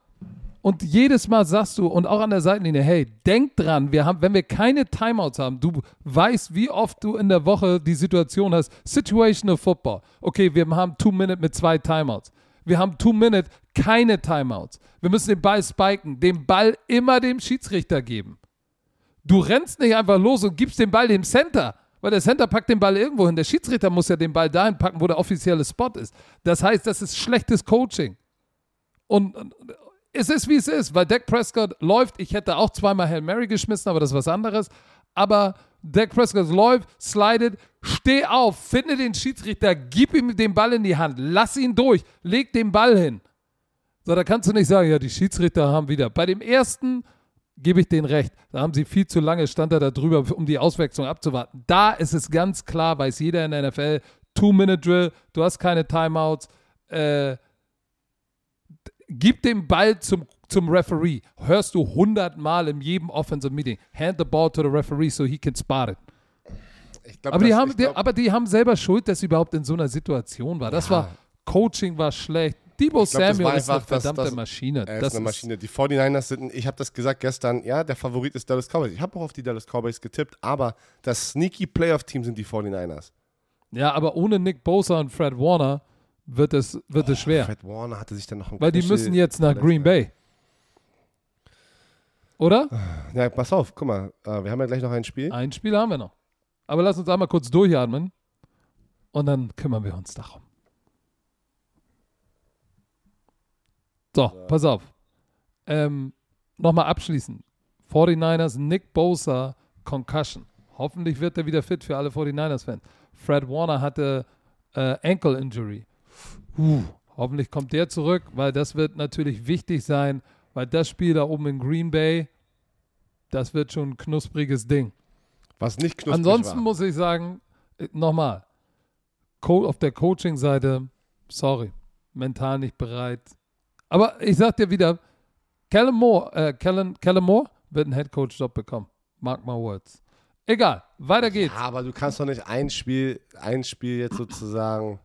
Und jedes Mal sagst du, und auch an der Seitenlinie, hey, denk dran, wir haben, wenn wir keine Timeouts haben, du weißt, wie oft du in der Woche die Situation hast, Situational Football. Okay, wir haben Two Minute mit zwei Timeouts. Wir haben Two Minute, keine Timeouts. Wir müssen den Ball spiken, den Ball immer dem Schiedsrichter geben. Du rennst nicht einfach los und gibst den Ball dem Center, weil der Center packt den Ball irgendwo hin. Der Schiedsrichter muss ja den Ball dahin packen, wo der offizielle Spot ist. Das heißt, das ist schlechtes Coaching. Und, es ist, wie es ist, weil Dak Prescott läuft. Ich hätte auch zweimal Hail Mary geschmissen, aber das ist was anderes. Aber Dak Prescott läuft, slidet, steh auf, finde den Schiedsrichter, gib ihm den Ball in die Hand, lass ihn durch, leg den Ball hin. So, da kannst du nicht sagen, ja, die Schiedsrichter haben wieder. Bei dem ersten gebe ich denen recht. Da haben sie viel zu lange, stand er da drüber, um die Auswechslung abzuwarten. Da ist es ganz klar, weiß jeder in der NFL, Two-Minute-Drill, du hast keine Timeouts. Äh, gib den Ball zum, zum Referee. Hörst du hundertmal in jedem Offensive Meeting. Hand the ball to the referee so he can spot it. Glaub, aber, die haben, glaub, aber die haben selber Schuld, dass sie überhaupt in so einer Situation war. Das ja. war, Coaching war schlecht. Debo glaub, Samuel ist eine verdammte das, das, Maschine. Er ist das eine Maschine. Die 49ers sind, ich habe das gesagt gestern, ja, der Favorit ist Dallas Cowboys. Ich habe auch auf die Dallas Cowboys getippt, aber das sneaky Playoff-Team sind die 49ers. Ja, aber ohne Nick Bosa und Fred Warner wird es, wird oh, es schwer. Fred Warner hatte sich dann noch ein Weil die müssen jetzt nach Green Bay. Oder? Ja, pass auf, guck mal, äh, wir haben ja gleich noch ein Spiel. Ein Spiel haben wir noch. Aber lass uns einmal kurz durchatmen und dann kümmern wir uns darum. So, pass auf. Ähm, Nochmal abschließend. 49ers, Nick Bosa, Concussion. Hoffentlich wird er wieder fit für alle 49ers-Fans. Fred Warner hatte äh, Ankle Injury. Uh, hoffentlich kommt der zurück, weil das wird natürlich wichtig sein, weil das Spiel da oben in Green Bay, das wird schon ein knuspriges Ding. Was nicht knusprig Ansonsten war. muss ich sagen, äh, nochmal, auf der Coaching-Seite, sorry, mental nicht bereit. Aber ich sag dir wieder, Kellen Moore, äh, Kellen, Kellen Moore wird einen Headcoach-Job bekommen. Mark my words. Egal, weiter geht's. Ja, aber du kannst doch nicht ein Spiel, ein Spiel jetzt sozusagen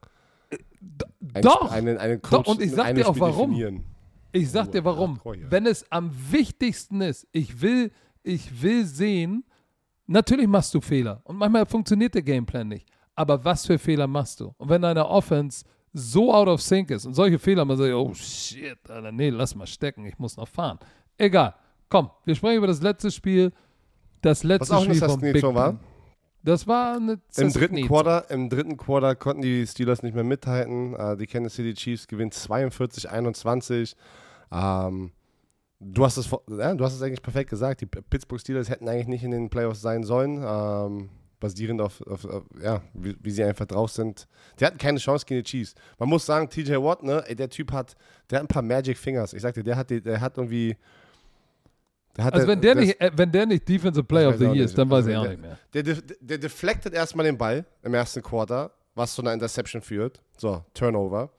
ein Doch. Einen, einen Coach, Doch. Und ich sag dir auch warum. Definieren. Ich sag dir warum. Wenn es am wichtigsten ist, ich will, ich will sehen, natürlich machst du Fehler. Und manchmal funktioniert der Gameplan nicht. Aber was für Fehler machst du? Und wenn deine Offense so out of sync ist und solche Fehler, man sagt, oh shit, Alter, nee, lass mal stecken, ich muss noch fahren. Egal. Komm, wir sprechen über das letzte Spiel. Das letzte Spiel von Big Ben. war? Das war eine Im dritten, Quarter, Im dritten Quarter konnten die Steelers nicht mehr mithalten. Uh, die Kansas City Chiefs gewinnen 42-21. Ähm, du, hast es, ja, du hast es eigentlich perfekt gesagt. Die Pittsburgh Steelers hätten eigentlich nicht in den Playoffs sein sollen. Ähm, basierend auf, auf, auf ja, wie, wie, sie einfach drauf sind. Die hatten keine Chance gegen die Chiefs. Man muss sagen, TJ Watt, ne, ey, der Typ hat, der hat ein paar Magic Fingers. Ich sagte, der hat, der hat irgendwie also wenn der, nicht, äh, wenn der nicht Defensive Player of the Year ist, dann weiß ich auch nicht mehr. Der, der, der deflectet erstmal den Ball im ersten Quarter, was zu einer Interception führt. So, Turnover.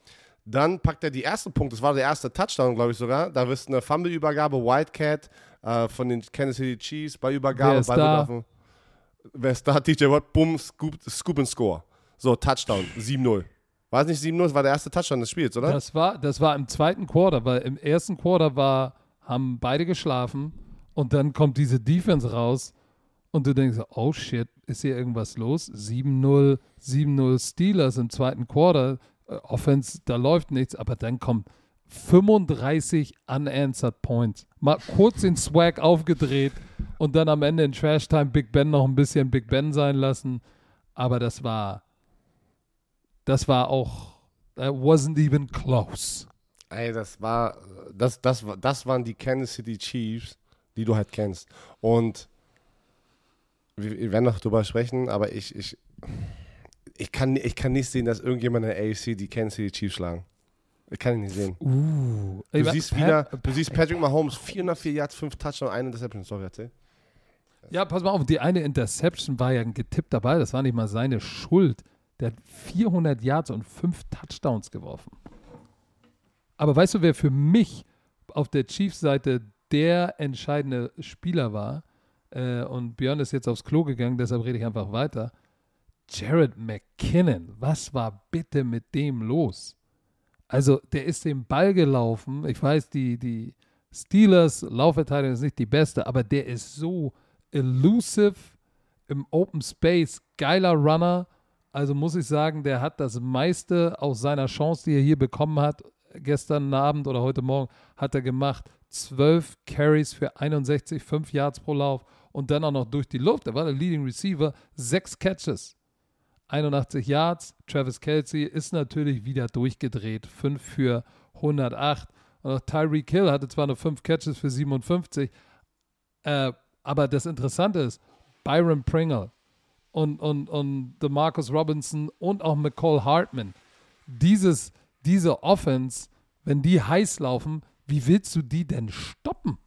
Dann packt er die ersten Punkte, das war der erste Touchdown, glaube ich sogar. Da ist eine Fumble-Übergabe, Wildcat äh, von den Kansas City Chiefs bei Übergabe. Ist Ball wer da? DJ Watt, bumm, scoop, scoop and score. So, Touchdown, 7-0. War es nicht 7-0? Das war der erste Touchdown des Spiels, oder? Das war, das war im zweiten Quarter, weil im ersten Quarter war, haben beide geschlafen und dann kommt diese Defense raus und du denkst, oh shit, ist hier irgendwas los? 7-0, 7-0 Steelers im zweiten Quarter. Äh, Offense, da läuft nichts, aber dann kommt 35 unanswered Points. Mal kurz den Swag aufgedreht und dann am Ende in Trash Time Big Ben noch ein bisschen Big Ben sein lassen. Aber das war, das war auch, that wasn't even close. Ey, das war, das, das, das waren die Kansas City Chiefs die du halt kennst. Und wir, werden noch drüber sprechen, aber ich, ich, ich, kann, ich kann nicht sehen, dass irgendjemand in der AFC die Kansas City Chiefs schlagen. Ich kann ihn nicht sehen. Uh, du, siehst wieder, du siehst Patrick Mahomes, 404 Yards, 5 Touchdowns, eine Interception. Sorry, erzähl. Ja, pass mal auf, die eine Interception war ja getippt dabei, das war nicht mal seine Schuld. Der hat 400 Yards und 5 Touchdowns geworfen. Aber weißt du, wer für mich auf der Chiefs-Seite der entscheidende Spieler war. Äh, und Björn ist jetzt aufs Klo gegangen, deshalb rede ich einfach weiter. Jared McKinnon, was war bitte mit dem los? Also, der ist den Ball gelaufen. Ich weiß, die, die Steelers Laufverteidigung ist nicht die beste, aber der ist so elusive im Open Space, geiler Runner. Also muss ich sagen, der hat das meiste aus seiner Chance, die er hier bekommen hat, gestern Abend oder heute Morgen, hat er gemacht. 12 Carries für 61, 5 Yards pro Lauf und dann auch noch durch die Luft. Er war der Leading Receiver, 6 Catches. 81 Yards. Travis Kelsey ist natürlich wieder durchgedreht. 5 für 108. Und auch Tyreek Hill hatte zwar nur 5 Catches für 57. Äh, aber das Interessante ist, Byron Pringle und, und, und DeMarcus Robinson und auch McCall Hartman, dieses, diese Offense, wenn die heiß laufen, wie willst du die denn stoppen?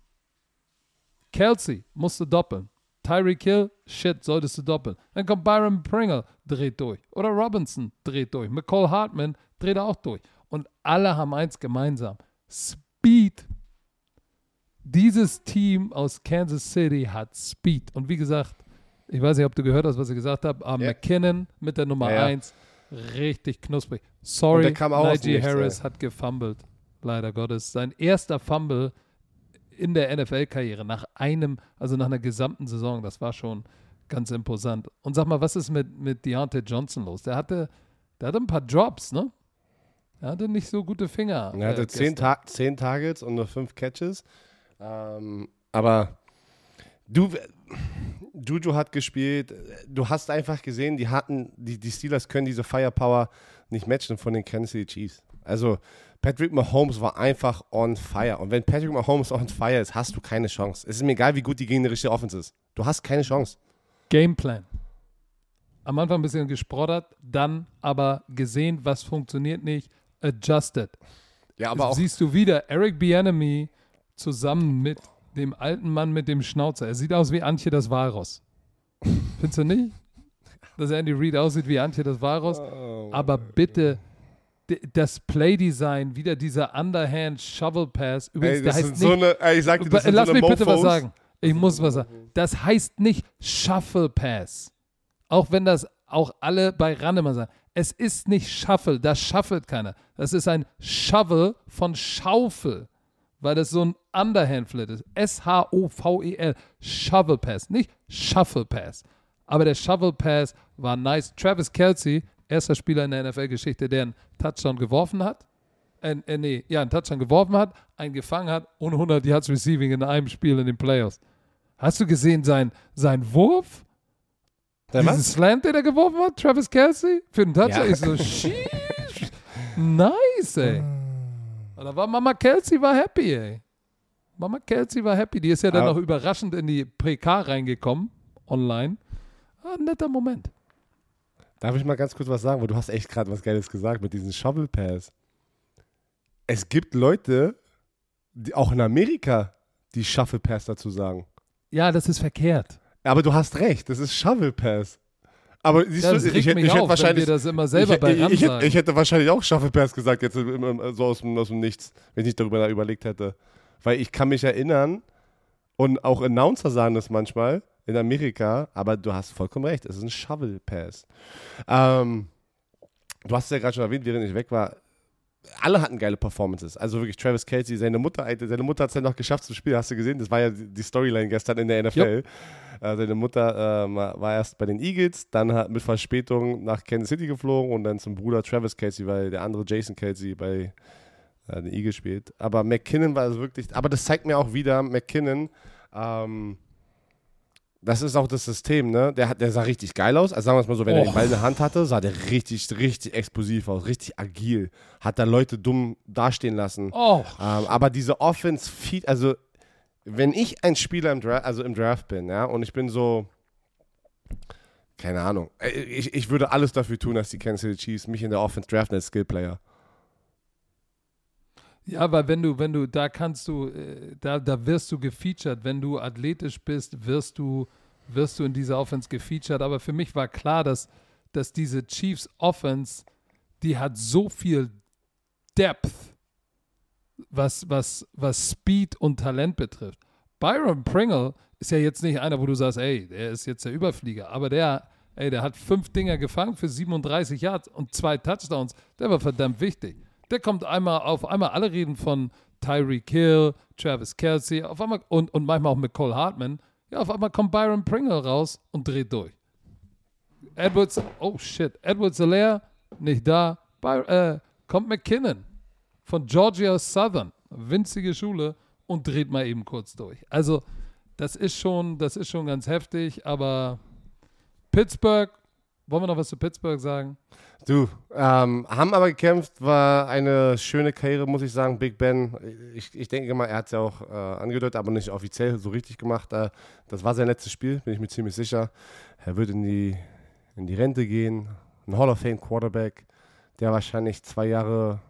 Kelsey musste doppeln. Tyreek Hill, shit, solltest du doppeln. Dann kommt Byron Pringle, dreht durch. Oder Robinson dreht durch. McCall Hartman dreht auch durch. Und alle haben eins gemeinsam. Speed. Dieses Team aus Kansas City hat Speed. Und wie gesagt, ich weiß nicht, ob du gehört hast, was ich gesagt habe, aber ja. McKinnon mit der Nummer ja, 1, richtig knusprig. Sorry, Najee Harris hat gefumbled. Leider Gottes. Sein erster Fumble in der NFL-Karriere nach einem, also nach einer gesamten Saison, das war schon ganz imposant. Und sag mal, was ist mit, mit Deontay Johnson los? Der hatte, der hatte ein paar Drops, ne? Er hatte nicht so gute Finger. Er hatte äh, zehn, Ta zehn, Targets und nur fünf Catches. Ähm, aber du, Juju hat gespielt. Du hast einfach gesehen, die hatten, die, die Steelers können diese Firepower nicht matchen von den Kansas City Chiefs. Also Patrick Mahomes war einfach on fire. Und wenn Patrick Mahomes on fire ist, hast du keine Chance. Es ist mir egal, wie gut die gegnerische Offense ist. Du hast keine Chance. Gameplan. Am Anfang ein bisschen gesproddert, dann aber gesehen, was funktioniert nicht, adjusted. Ja, aber auch. Siehst du wieder Eric Bienemy zusammen mit dem alten Mann mit dem Schnauzer. Er sieht aus wie Antje das Walross. Findest du nicht? Dass Andy Reid aussieht wie Antje das Walross. Oh, aber bitte das Playdesign, wieder dieser Underhand Shovel Pass. Übrigens, ey, das der heißt so nicht, eine, ey, ich sag dir, das lass so mich bitte was sagen. Ich muss was sagen. Das heißt nicht Shuffle Pass. Auch wenn das auch alle bei Rannemann sagen. Es ist nicht Shuffle, das shuffelt keiner. Das ist ein Shovel von Schaufel, weil das so ein Underhand Flit ist. S-H-O-V-E-L. Shovel Pass, nicht Shuffle Pass. Aber der Shovel Pass war nice. Travis Kelsey erster Spieler in der NFL-Geschichte, der einen Touchdown geworfen hat. Äh, äh, nee, ja, einen Touchdown geworfen hat, einen gefangen hat und 100 Yards Receiving in einem Spiel in den Playoffs. Hast du gesehen, sein, sein Wurf? Der Diesen was? Slant, den er geworfen hat, Travis Kelsey, für den Touchdown. Ja. Ich so, sheesh, nice, ey. Und da war Mama Kelsey war happy, ey. Mama Kelsey war happy. Die ist ja dann noch überraschend in die PK reingekommen, online. Ah, netter Moment. Darf ich mal ganz kurz was sagen? Weil du hast echt gerade was Geiles gesagt mit diesen Shovel Pass. Es gibt Leute, die auch in Amerika, die Shuffle Pass dazu sagen. Ja, das ist verkehrt. Aber du hast recht, das ist Shovel Pass. Aber siehst ja, du, ich, ich, ich, ich hätte wahrscheinlich das immer selber ich, bei ich, ich, ich, hätte wahrscheinlich auch Shuffle Pass gesagt, jetzt so aus dem, aus dem Nichts, wenn ich nicht darüber überlegt hätte. Weil ich kann mich erinnern, und auch Announcer sagen das manchmal, in Amerika, aber du hast vollkommen recht, es ist ein Shovel Pass. Ähm, du hast es ja gerade schon erwähnt, während ich weg war, alle hatten geile Performances. Also wirklich Travis Kelsey, seine Mutter, seine Mutter hat es ja noch geschafft zum Spiel, hast du gesehen? Das war ja die Storyline gestern in der NFL. Yep. Äh, seine Mutter äh, war erst bei den Eagles, dann hat mit Verspätung nach Kansas City geflogen und dann zum Bruder Travis Kelsey, weil der andere Jason Kelsey bei äh, den Eagles spielt. Aber McKinnon war es wirklich, aber das zeigt mir auch wieder, McKinnon, ähm, das ist auch das System, ne? Der, der sah richtig geil aus. Also sagen wir es mal so, wenn oh. er den Ball in der Hand hatte, sah der richtig, richtig explosiv aus, richtig agil. Hat da Leute dumm dastehen lassen. Oh. Ähm, aber diese Offense feed, also wenn ich ein Spieler im Draft, also im Draft bin, ja, und ich bin so, keine Ahnung, äh, ich, ich würde alles dafür tun, dass die Kansas City Chiefs mich in der Offense draften als Skillplayer. Ja, aber wenn du, wenn du, da kannst du, äh, da, da wirst du gefeatured. Wenn du athletisch bist, wirst du, wirst du in dieser Offense gefeatured. Aber für mich war klar, dass, dass diese Chiefs Offense, die hat so viel Depth, was, was, was Speed und Talent betrifft. Byron Pringle ist ja jetzt nicht einer, wo du sagst, ey, der ist jetzt der Überflieger, aber der, ey, der hat fünf Dinger gefangen für 37 Yards und zwei Touchdowns. Der war verdammt wichtig. Der kommt einmal auf einmal, alle reden von Tyreek Hill, Travis Kelsey, auf einmal, und, und manchmal auch mit Cole Hartman, ja, auf einmal kommt Byron Pringle raus und dreht durch. Edwards, oh shit, Edwards Alaire, nicht da. By, äh, kommt McKinnon von Georgia Southern, winzige Schule, und dreht mal eben kurz durch. Also, das ist schon, das ist schon ganz heftig, aber Pittsburgh, wollen wir noch was zu Pittsburgh sagen? Du, ähm, haben aber gekämpft, war eine schöne Karriere, muss ich sagen. Big Ben, ich, ich denke mal, er hat es ja auch äh, angedeutet, aber nicht offiziell so richtig gemacht. Äh, das war sein letztes Spiel, bin ich mir ziemlich sicher. Er wird in die, in die Rente gehen. Ein Hall of Fame Quarterback, der wahrscheinlich zwei Jahre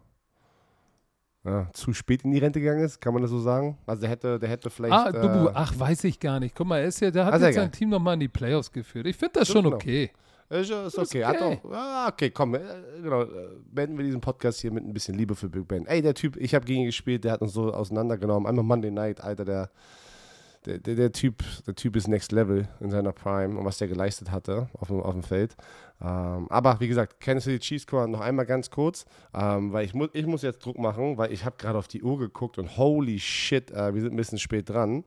ja, zu spät in die Rente gegangen ist, kann man das so sagen? Also der hätte, der hätte vielleicht. Ah, du, äh, ach, weiß ich gar nicht. Guck mal, er ist ja, der hat Also jetzt sein Team nochmal in die Playoffs geführt. Ich finde das schon Genau. okay. Ist, ist Ist okay. Hat okay. auch, ah, okay, komm, äh, genau. äh, Beenden wir diesen Podcast hier mit ein bisschen Liebe für Big Ben. Ey, der Typ, ich habe gegen ihn gespielt, der hat uns so auseinandergenommen. Einmal Monday Night, Alter, der, der, der, der Typ, der Typ ist Next Level in seiner Prime und was der geleistet hatte auf dem, auf dem Feld. Ähm, aber wie gesagt, Kansas City Chiefs Score noch einmal ganz kurz, ähm, weil ich, mu ich muss jetzt Druck machen, weil ich habe gerade auf die Uhr geguckt und holy shit, äh, wir sind ein bisschen spät dran.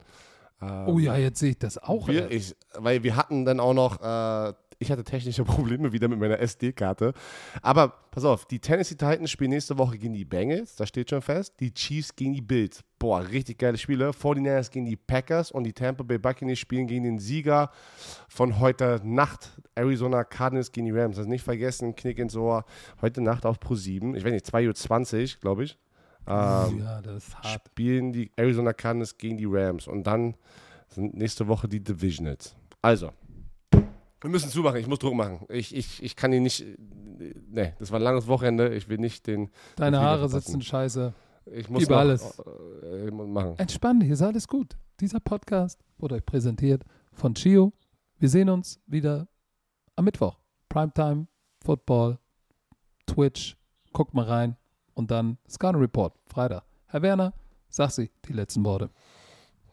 Ähm, Oh ja, jetzt sehe ich das auch. wir, ich, weil wir hatten dann auch noch, äh, ich hatte technische (laughs) Probleme wieder mit meiner SD-Karte. Aber pass auf, die Tennessee Titans spielen nächste Woche gegen die Bengals, das steht schon fest. Die Chiefs gegen die Bills. Boah, richtig geile Spiele. 49ers gegen die Packers und die Tampa Bay Buccaneers spielen gegen den Sieger von heute Nacht. Arizona Cardinals gegen die Rams. Also nicht vergessen, Knick ins Ohr. Heute Nacht auf Pro 7. Ich weiß nicht, 2.20 Uhr, glaube ich. Ähm, ja, das ist hart. spielen die Arizona Cardinals gegen die Rams und dann sind nächste Woche die Divisionals. Also, wir müssen zumachen, ich muss Druck machen. Ich, ich, ich kann ihn nicht. Ne, das war ein langes Wochenende. Ich will nicht den. Deine Fehler Haare verpassen. sitzen scheiße. Ich muss Über noch, alles. Äh, muss machen. Entspann, hier ist alles gut. Dieser Podcast wurde euch präsentiert von Chio. Wir sehen uns wieder am Mittwoch. Primetime, Football, Twitch. Guckt mal rein. Und dann Scan Report, Freitag. Herr Werner, sag sie die letzten Worte.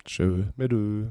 Tschö. Medö.